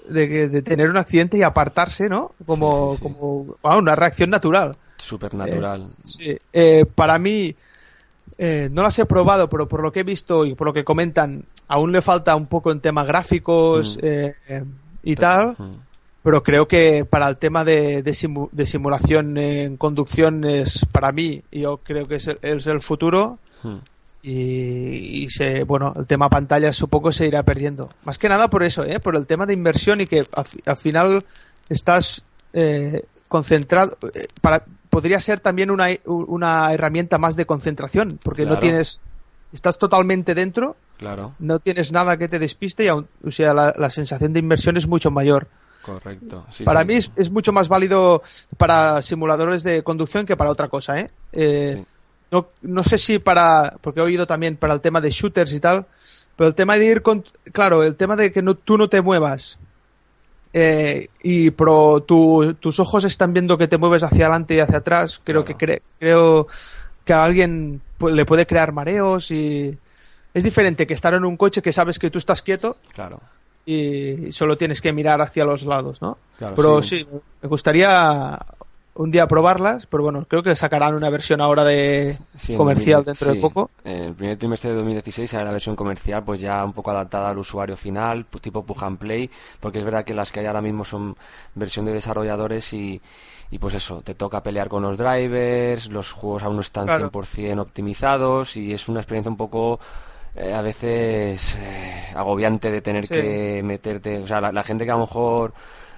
de, que- de tener un accidente y apartarse, ¿no? Como, Sí, sí, sí. como una reacción natural. súper natural. Sí, eh, para mí, eh, no las he probado, pero por lo que he visto y por lo que comentan, aún le falta un poco en temas gráficos Mm. eh, eh, y tal, Mm. pero creo que para el tema de, de, simu- de simulación en conducción es, para mí, yo creo que es el, es el futuro Mm. Y, y se, bueno, el tema pantallas supongo se irá perdiendo. Más que nada por eso, ¿eh? por el tema de inversión y que al, fi- al final estás eh, concentrado. eh, para, podría ser también una, una herramienta más de concentración, porque no tienes. Estás totalmente dentro, Claro, no tienes nada que te despiste y aún, o sea, la, la sensación de inversión es mucho mayor. correcto. Sí, para sí. mí es, es mucho más válido para simuladores de conducción que para otra cosa, ¿eh? Eh, Sí. No, no sé si para, porque he oído también para el tema de shooters y tal, pero el tema de ir con, claro, el tema de que no, tú no te muevas eh, y pro, tu- tus ojos están viendo que te mueves hacia adelante y hacia atrás, creo Claro. que cre- creo que a alguien le puede crear mareos y es diferente que estar en un coche que sabes que tú estás quieto Claro. y solo tienes que mirar hacia los lados, ¿no? Claro, pero sí. sí. me gustaría un día probarlas, pero bueno, creo que sacarán una versión ahora de Sí, comercial 2000, dentro de poco. En el primer trimestre de 2016 será la versión comercial, pues ya un poco adaptada al usuario final, tipo and Play, porque es verdad que las que hay ahora mismo son versión de desarrolladores y, y pues eso, te toca pelear con los drivers, los juegos aún no están Claro. 100% optimizados y es una experiencia un poco eh, a veces eh, agobiante de tener Sí. que meterte, o sea, la, la gente que a lo mejor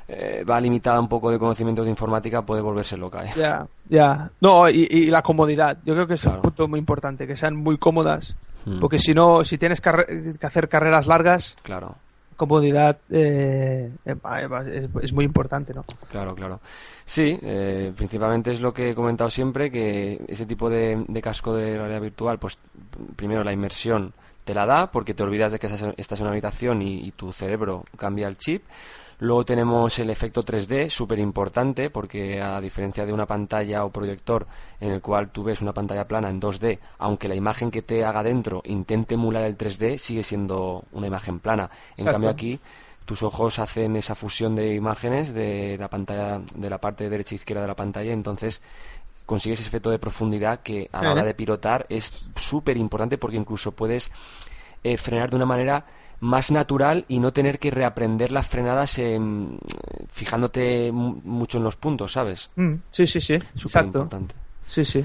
eh, va limitada un poco de conocimientos de informática puede volverse loca. ¿eh? Ya, ya. No, y, y la comodidad. Yo creo que es Claro. un punto muy importante, que sean muy cómodas. Mm. Porque si no, si tienes que hacer carreras largas, Claro. comodidad eh, eh, es, es muy importante, ¿no? Claro, claro. Sí, eh, principalmente es lo que he comentado siempre, que ese tipo de, de casco de realidad virtual, pues primero la inmersión te la da porque te olvidas de que estás estás en una habitación y, y tu cerebro cambia el chip. Luego tenemos el efecto 3D, súper importante, porque a diferencia de una pantalla o proyector en el cual tú ves una pantalla plana en 2D, aunque la imagen que te haga dentro intente emular el 3D, sigue siendo una imagen plana. En Exacto. cambio aquí tus ojos hacen esa fusión de imágenes de la pantalla, de la parte derecha e izquierda de la pantalla, entonces consigues ese efecto de profundidad que a la hora de pilotar es súper importante porque incluso puedes eh, frenar de una manera más natural y no tener que reaprender las frenadas en- fijándote mu- mucho en los puntos, ¿sabes? Mm, sí, sí, sí. Súper importante. Sí, sí.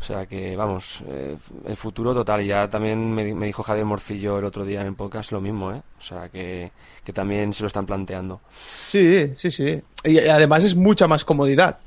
O sea que, vamos, eh, el futuro total. Ya también me, me dijo Javier Morcillo el otro día en el podcast lo mismo, ¿eh? O sea que, que también se lo están planteando. Sí, sí, sí. Y además es mucha más comodidad.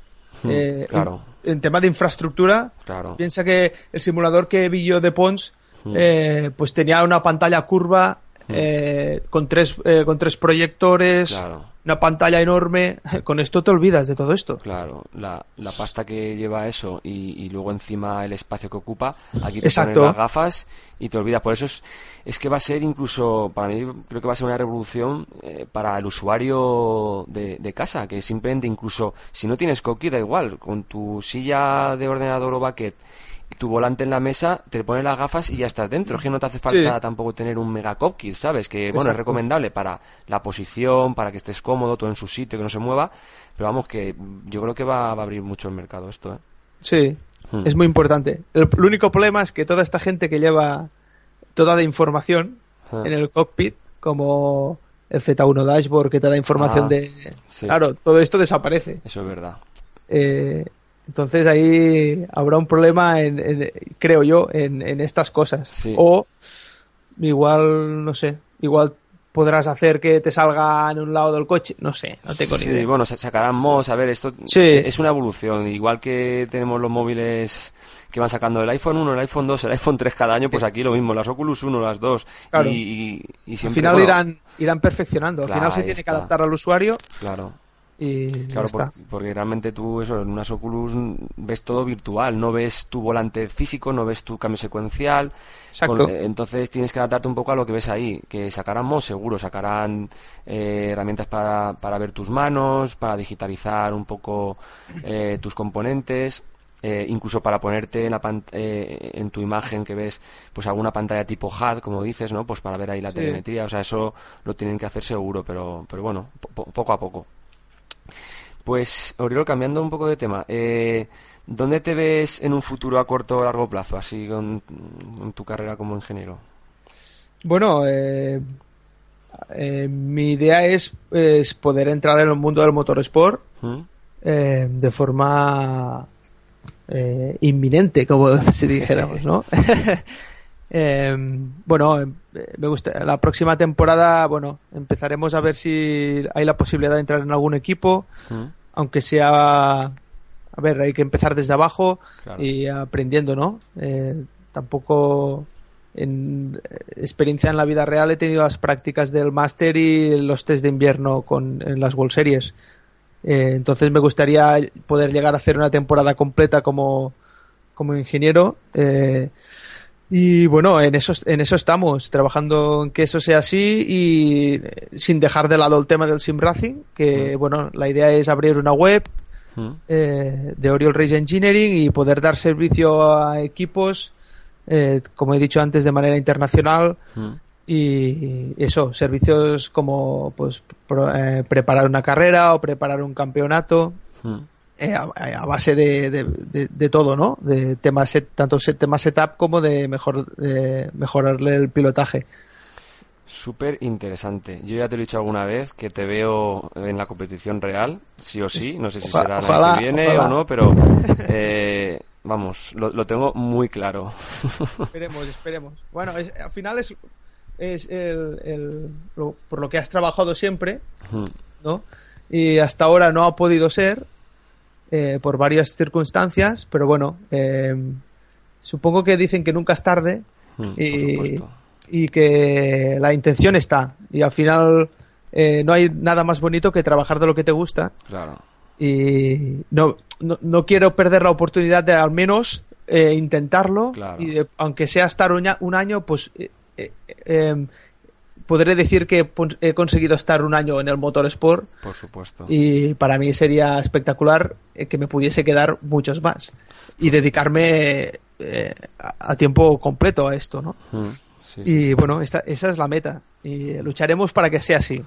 Hmm, Eh, claro. En, en tema de infraestructura, Claro. piensa que el simulador que vi yo de Pons, Hmm. eh, pues tenía una pantalla curva eh, con tres eh, con tres proyectores, Claro. una pantalla enorme. Con esto te olvidas de todo esto. Claro, la, la pasta que lleva eso y, y luego encima el espacio que ocupa, aquí te Exacto. pones las gafas y te olvidas. Por eso es, es que va a ser incluso, para mí creo que va a ser una revolución eh, para el usuario de, de casa, que simplemente incluso si no tienes coquí, da igual, con tu silla de ordenador o baquet tu volante en la mesa, te pones las gafas y ya estás dentro. Es que no te hace falta Sí. tampoco tener un mega cockpit, ¿sabes? Que, bueno, es recomendable para la posición, para que estés cómodo, todo en su sitio, que no se mueva. Pero vamos, que yo creo que va, va a abrir mucho el mercado esto, ¿eh? Sí, Hmm. es muy importante. El, el único problema es que toda esta gente que lleva toda la información Ah. en el cockpit, como el Z1 Dashboard que te da información Ah, de... sí. Claro, todo esto desaparece. Eso es verdad. Eh, entonces ahí habrá un problema, en, en- creo yo, en, en estas cosas. Sí. O igual, no sé, igual podrás hacer que te salga en un lado del coche. No sé, no tengo ni Sí, idea. bueno, sa- sacarán mods, a ver, esto Sí. es una evolución. Igual que tenemos los móviles que van sacando el iPhone 1, el iPhone 2, el iPhone 3 cada año, pues aquí lo mismo, las Oculus 1, las 2. Claro. Y, y- y Al siempre, final bueno, irán, irán perfeccionando. Al Claro, final se tiene que adaptar al usuario Claro. Y Claro, porque, realmente tú eso en unas Oculus ves todo virtual, no ves tu volante físico, no ves tu cambio secuencial. Exacto. Con- entonces tienes que adaptarte un poco a lo que ves ahí, que sacarán mod seguro, sacarán eh, herramientas para, para ver tus manos, para digitalizar un poco eh, tus componentes. eh, incluso para ponerte en, la pan- eh, en tu imagen que ves pues alguna pantalla tipo HUD como dices no pues para ver ahí la Sí. telemetría o sea eso lo tienen que hacer seguro pero pero bueno po- poco a poco pues, Oriol, cambiando un poco de tema, eh, ¿dónde te ves en un futuro a corto o largo plazo, así con, con tu carrera como ingeniero? Bueno, eh, eh, mi idea es, es poder entrar en el mundo del motorsport ¿Mm? eh, de forma eh, inminente, como si dijéramos, ¿no? Eh, bueno, me gusta. La próxima temporada, bueno, empezaremos a ver si hay la posibilidad de entrar en algún equipo, ¿Mm? Aunque sea, a ver, hay que empezar desde abajo Claro. y aprendiendo, ¿no? Eh, tampoco en eh, experiencia en la vida real he tenido las prácticas del máster y los test de invierno con en las World Series. Eh, entonces me gustaría poder llegar a hacer una temporada completa como, como ingeniero. eh, y bueno, en eso, en eso estamos, trabajando en que eso sea así y eh, sin dejar de lado el tema del sim racing, que bueno, la idea es abrir una web ¿Mm? eh, de Oriol Race Engineering y poder dar servicio a equipos, eh, como he dicho antes, de manera internacional ¿Mm? y eso, servicios como pues pro- eh, preparar una carrera o preparar un campeonato ¿Mm? Eh, a, a base de, de- de- de todo, ¿no? De temas set- tanto set, tema setup como de mejor de mejorarle el pilotaje. Súper interesante. Yo ya te lo he dicho alguna vez que te veo en la competición real, sí o sí. No sé si Ojalá- será la ojalá, que viene ojalá. o no, pero eh, vamos, lo, lo tengo muy claro. Esperemos, esperemos. Bueno, es- al final es, es el, el- lo- por lo que has trabajado siempre. ¿no? Y hasta ahora no ha podido ser eh, por varias circunstancias, pero bueno, eh, supongo que dicen que nunca es tarde ¿Mm? Y, que la intención está. Y al final eh, no hay nada más bonito que trabajar de lo que te gusta Claro. y no, no, no quiero perder la oportunidad de al menos eh, intentarlo Claro. y de- aunque sea estar un, un año pues eh, eh, podré decir que he conseguido estar un año en el motorsport Por supuesto. y para mí sería espectacular eh, que me pudiese quedar muchos más y dedicarme eh, a, tiempo completo a esto ¿no? ¿Mm? Sí, sí, y sí. bueno esta, esa es la meta y lucharemos para que sea así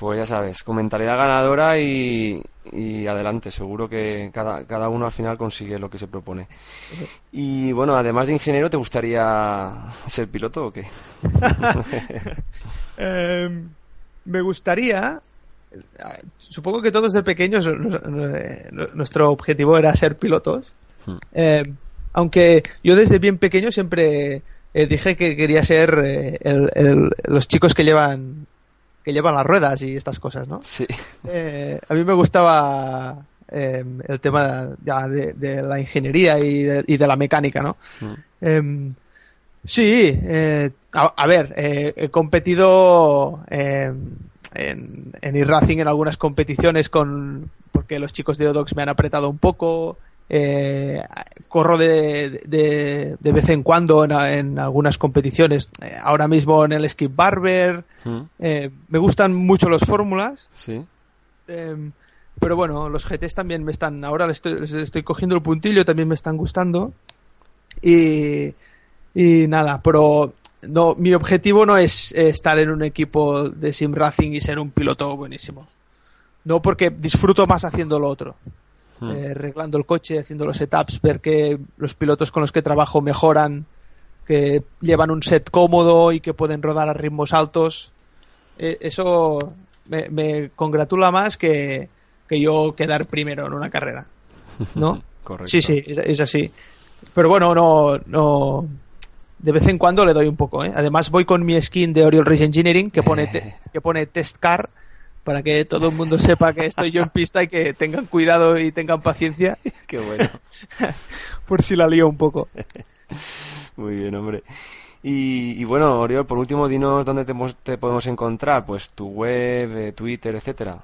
Pues ya sabes, con mentalidad ganadora y, y adelante, seguro que cada, cada uno al final consigue lo que se propone. Y bueno, además de ingeniero, ¿te gustaría ser piloto o qué? Eh, me gustaría. Supongo que todos de pequeños nuestro objetivo era ser pilotos. Hmm. Eh, aunque yo desde bien pequeño siempre eh, dije que quería ser eh, el- el- los chicos que llevan que llevan las ruedas y estas cosas, ¿no? Sí. Eh, a mí me gustaba eh, el tema de, de la ingeniería y de, y de la mecánica, ¿no? Mm. Em, sí, eh, a, a ver, eh, he competido em, en, en e-racing en algunas competiciones con porque los chicos de Odox me han apretado un poco. Eh, corro de, de, de vez en cuando en, en algunas competiciones. eh, ahora mismo en el Skip Barber. ¿Mm? eh, me gustan mucho los fórmulas. Sí. Pero bueno, los GTs también me están. Ahora les estoy, les estoy cogiendo el puntillo, también me están gustando. Y, y nada, pero no, mi objetivo no es estar en un equipo de sim racing y ser un piloto buenísimo. No, porque disfruto más haciendo lo otro. Mm. Eh, arreglando el coche, haciendo los setups, ver que los pilotos con los que trabajo mejoran, que llevan un set cómodo y que pueden rodar a ritmos altos. Eh, eso me, me congratula más que, que yo quedar primero en una carrera. ¿No? Correcto. Sí, sí, es, es así. Pero bueno, no, no. De vez en cuando le doy un poco, ¿eh? Además voy con mi skin de Oriol Race Engineering que pone, te- que pone Test Car para que todo el mundo sepa que estoy yo en pista y que tengan cuidado y tengan paciencia Qué bueno. por si la lío un poco. Muy bien, hombre. Y, y bueno, Oriol, por último, dinos dónde te, mos- te podemos encontrar. Pues tu web, eh, Twitter, etcétera.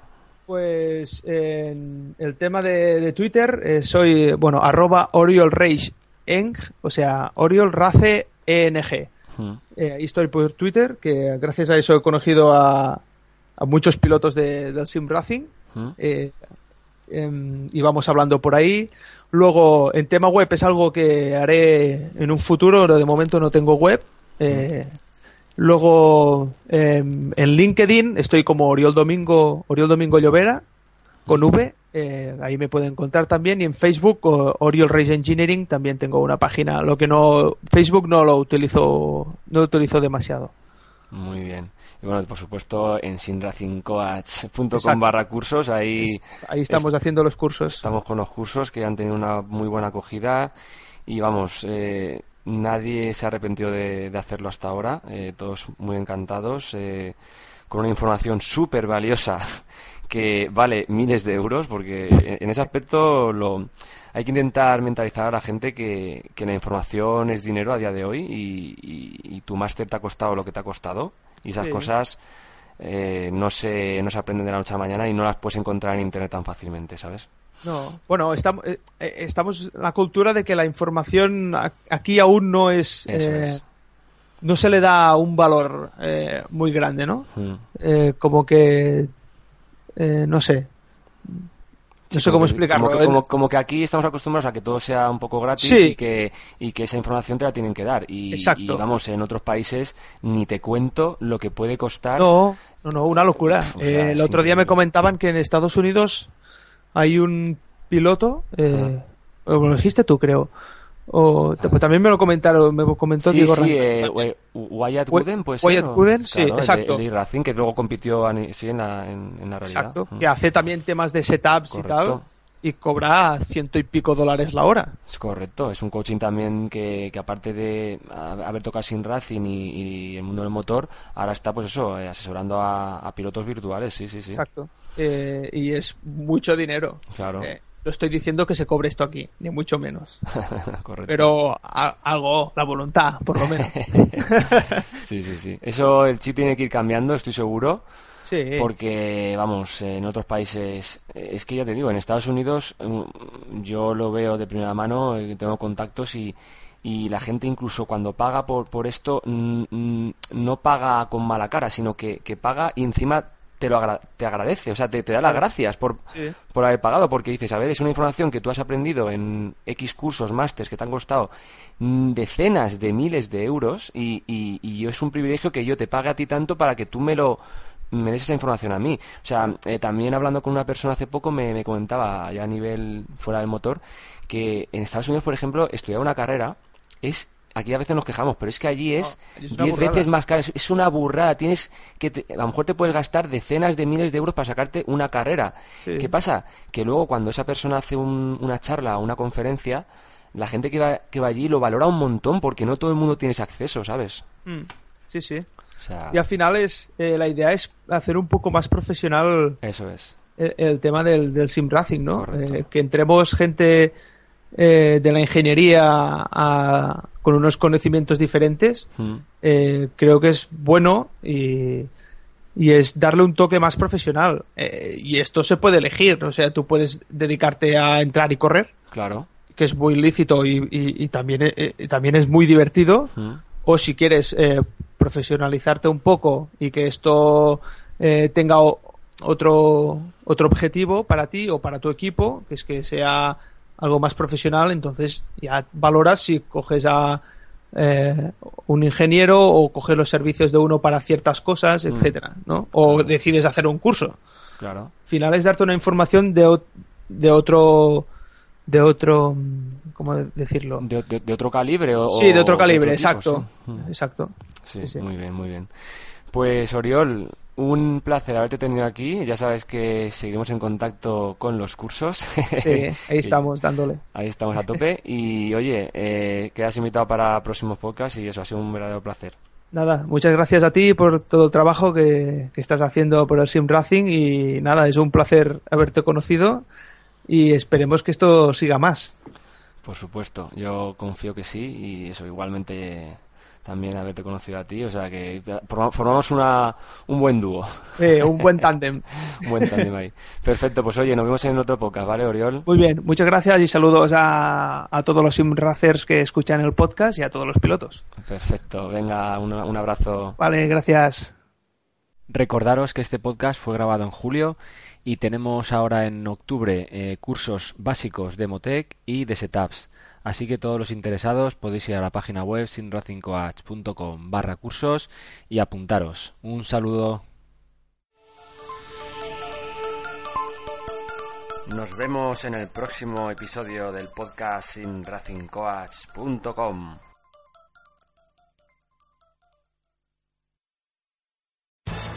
Pues en el tema de, de Twitter eh, soy, bueno, arroba Oriol Rage Eng, o sea, Oriol Race ENG. Mm. Eh, ahí estoy por Twitter, que gracias a eso he conocido a, a muchos pilotos de- del Sim Racing. Mm. Eh, em, y vamos hablando por ahí. Luego, en tema web es algo que haré en un futuro, pero de momento no tengo web. Eh, luego, em, en LinkedIn estoy como Oriol Domingo, Oriol Domingo Llovera, con V. eh, ahí me pueden encontrar también. Y en Facebook, o- Oriol Race Engineering, también tengo una página. Lo que no, Facebook no lo utilizo, no lo utilizo demasiado. Muy bien. Y bueno, por supuesto, en sinracingcoach.com barra cursos, ahí Ahí estamos haciendo los cursos. estamos con los cursos que han tenido una muy buena acogida y vamos, eh, nadie se ha arrepentido de, de hacerlo hasta ahora, eh, todos muy encantados, eh, con una información súper valiosa que vale miles de euros, porque en- en ese aspecto lo, hay que intentar mentalizar a la gente que, que la información es dinero a día de hoy y, y- y tu máster te ha costado lo que te ha costado y esas Sí. cosas eh, no, se, no se aprenden de la noche a la mañana y no las puedes encontrar en internet tan fácilmente, ¿sabes? No, bueno, estamos, eh, eh, estamos en la cultura de que la información aquí aún no es, Eso eh, es. no se le da un valor eh, muy grande, ¿no? Mm. Eh, como que, eh, no sé, no sé cómo explicarlo. Como que, como- como que aquí estamos acostumbrados a que todo sea un poco gratis Sí. y, que, y que esa información te la tienen que dar. Y, Exacto. y, vamos, en otros países ni te cuento lo que puede costar. No, no, no, una locura. O sea, Eh, el otro día me comentaban que en Estados Unidos hay un piloto, eh, lo dijiste tú, creo. O pues también me lo comentaron, me comentó Sí, Diego sí, eh, Wy- Wyatt Wy- Gooden, pues Wyatt Gooden, sí, exacto. El de, Racing, que luego compitió sí, en, la, en, en la realidad. Exacto, Mm. que hace también temas de setups y tal, y cobra ciento y pico dólares la hora. Es correcto, es un coaching también que, que aparte de haber tocado sin Racing y, y el mundo del motor, ahora está pues eso, eh, asesorando a, a pilotos virtuales, sí, sí, sí. Exacto. Eh, y es mucho dinero. Claro. Eh, no estoy diciendo que se cobre esto aquí, ni mucho menos. Correcto. Pero a- algo, la voluntad, por lo menos. Sí, sí, sí. Eso el chip tiene que ir cambiando, estoy seguro, Sí. porque, vamos, en otros países, es que ya te digo, en Estados Unidos mm, yo lo veo de primera mano, eh, tengo contactos y, y la gente incluso cuando paga por, por esto mm, mm, no paga con mala cara, sino que, que paga y encima te lo agra- te agradece, o sea, te, te da las gracias por, Sí. por haber pagado, porque dices, a ver, es una información que tú has aprendido en X cursos, másters que te han costado mm, decenas de miles de euros y, y, y yo es un privilegio que yo te pague a ti tanto para que tú me lo me des esa información a mí. O sea, eh, también hablando con una persona hace poco me, me comentaba ya a nivel fuera del motor que en Estados Unidos, por ejemplo, estudiar una carrera es aquí a veces nos quejamos, pero es que allí es allí es una 10 burrada. veces más caro. Es, una burrada. Tienes que te- a lo mejor te puedes gastar decenas de miles de euros para sacarte una carrera. Sí. ¿Qué pasa? Que luego cuando esa persona hace un- una charla o una conferencia, la gente que va, que va allí lo valora un montón porque no todo el mundo tiene ese acceso, ¿sabes? Mm, Sí, sí. O sea, Y al final es eh, la idea es hacer un poco más profesional eso es. el, el tema del, del sim racing, ¿no? Eh, que entremos gente eh, de la ingeniería a- con unos conocimientos diferentes, Mm. eh, creo que es bueno y, y es darle un toque más profesional. Eh, y esto se puede elegir, o sea, tú puedes dedicarte a entrar y correr, Claro. que es muy lícito y, y- y también, eh, también es muy divertido. Mm. O si quieres profesionalizarte un poco y que esto tenga o- otro, otro objetivo para ti o para tu equipo, que es que sea algo más profesional, entonces ya valoras si coges a eh, un ingeniero o coges los servicios de uno para ciertas cosas, etcétera, ¿no? O decides hacer un curso. Claro. Al final es darte una información de, de otro de otro mm, ¿cómo decirlo? De, de- de otro calibre o sí, de otro calibre, tipo, exacto. sí. Mm. Exacto. Sí. muy bien, muy bien. Pues Oriol, un placer haberte tenido aquí. Ya sabes que seguimos en contacto con los cursos. Sí, ahí estamos dándole. Ahí estamos a tope. Y oye, eh, quedas invitado para próximos podcasts y eso ha sido un verdadero placer. Nada, muchas gracias a ti por todo el trabajo que, que estás haciendo por el Sim Racing y nada, es un placer haberte conocido y esperemos que esto siga más. Por supuesto, yo confío que sí y eso igualmente también haberte conocido a ti, o sea que formamos una, un buen dúo. Eh, un buen tándem. un buen tándem ahí. Perfecto, pues oye, nos vemos en otro podcast, ¿vale, Oriol? Muy bien, muchas gracias y saludos a, a todos los simracers que escuchan el podcast y a todos los pilotos. Perfecto, venga, un, un abrazo. Vale, gracias. Recordaros que este podcast fue grabado en julio y tenemos ahora en octubre eh, cursos básicos de Motec y de Setups. Así que todos los interesados podéis ir a la página web sinracingcoach.com barra cursos y apuntaros. Un saludo. Nos vemos en el próximo episodio del podcast sinracingcoach.com.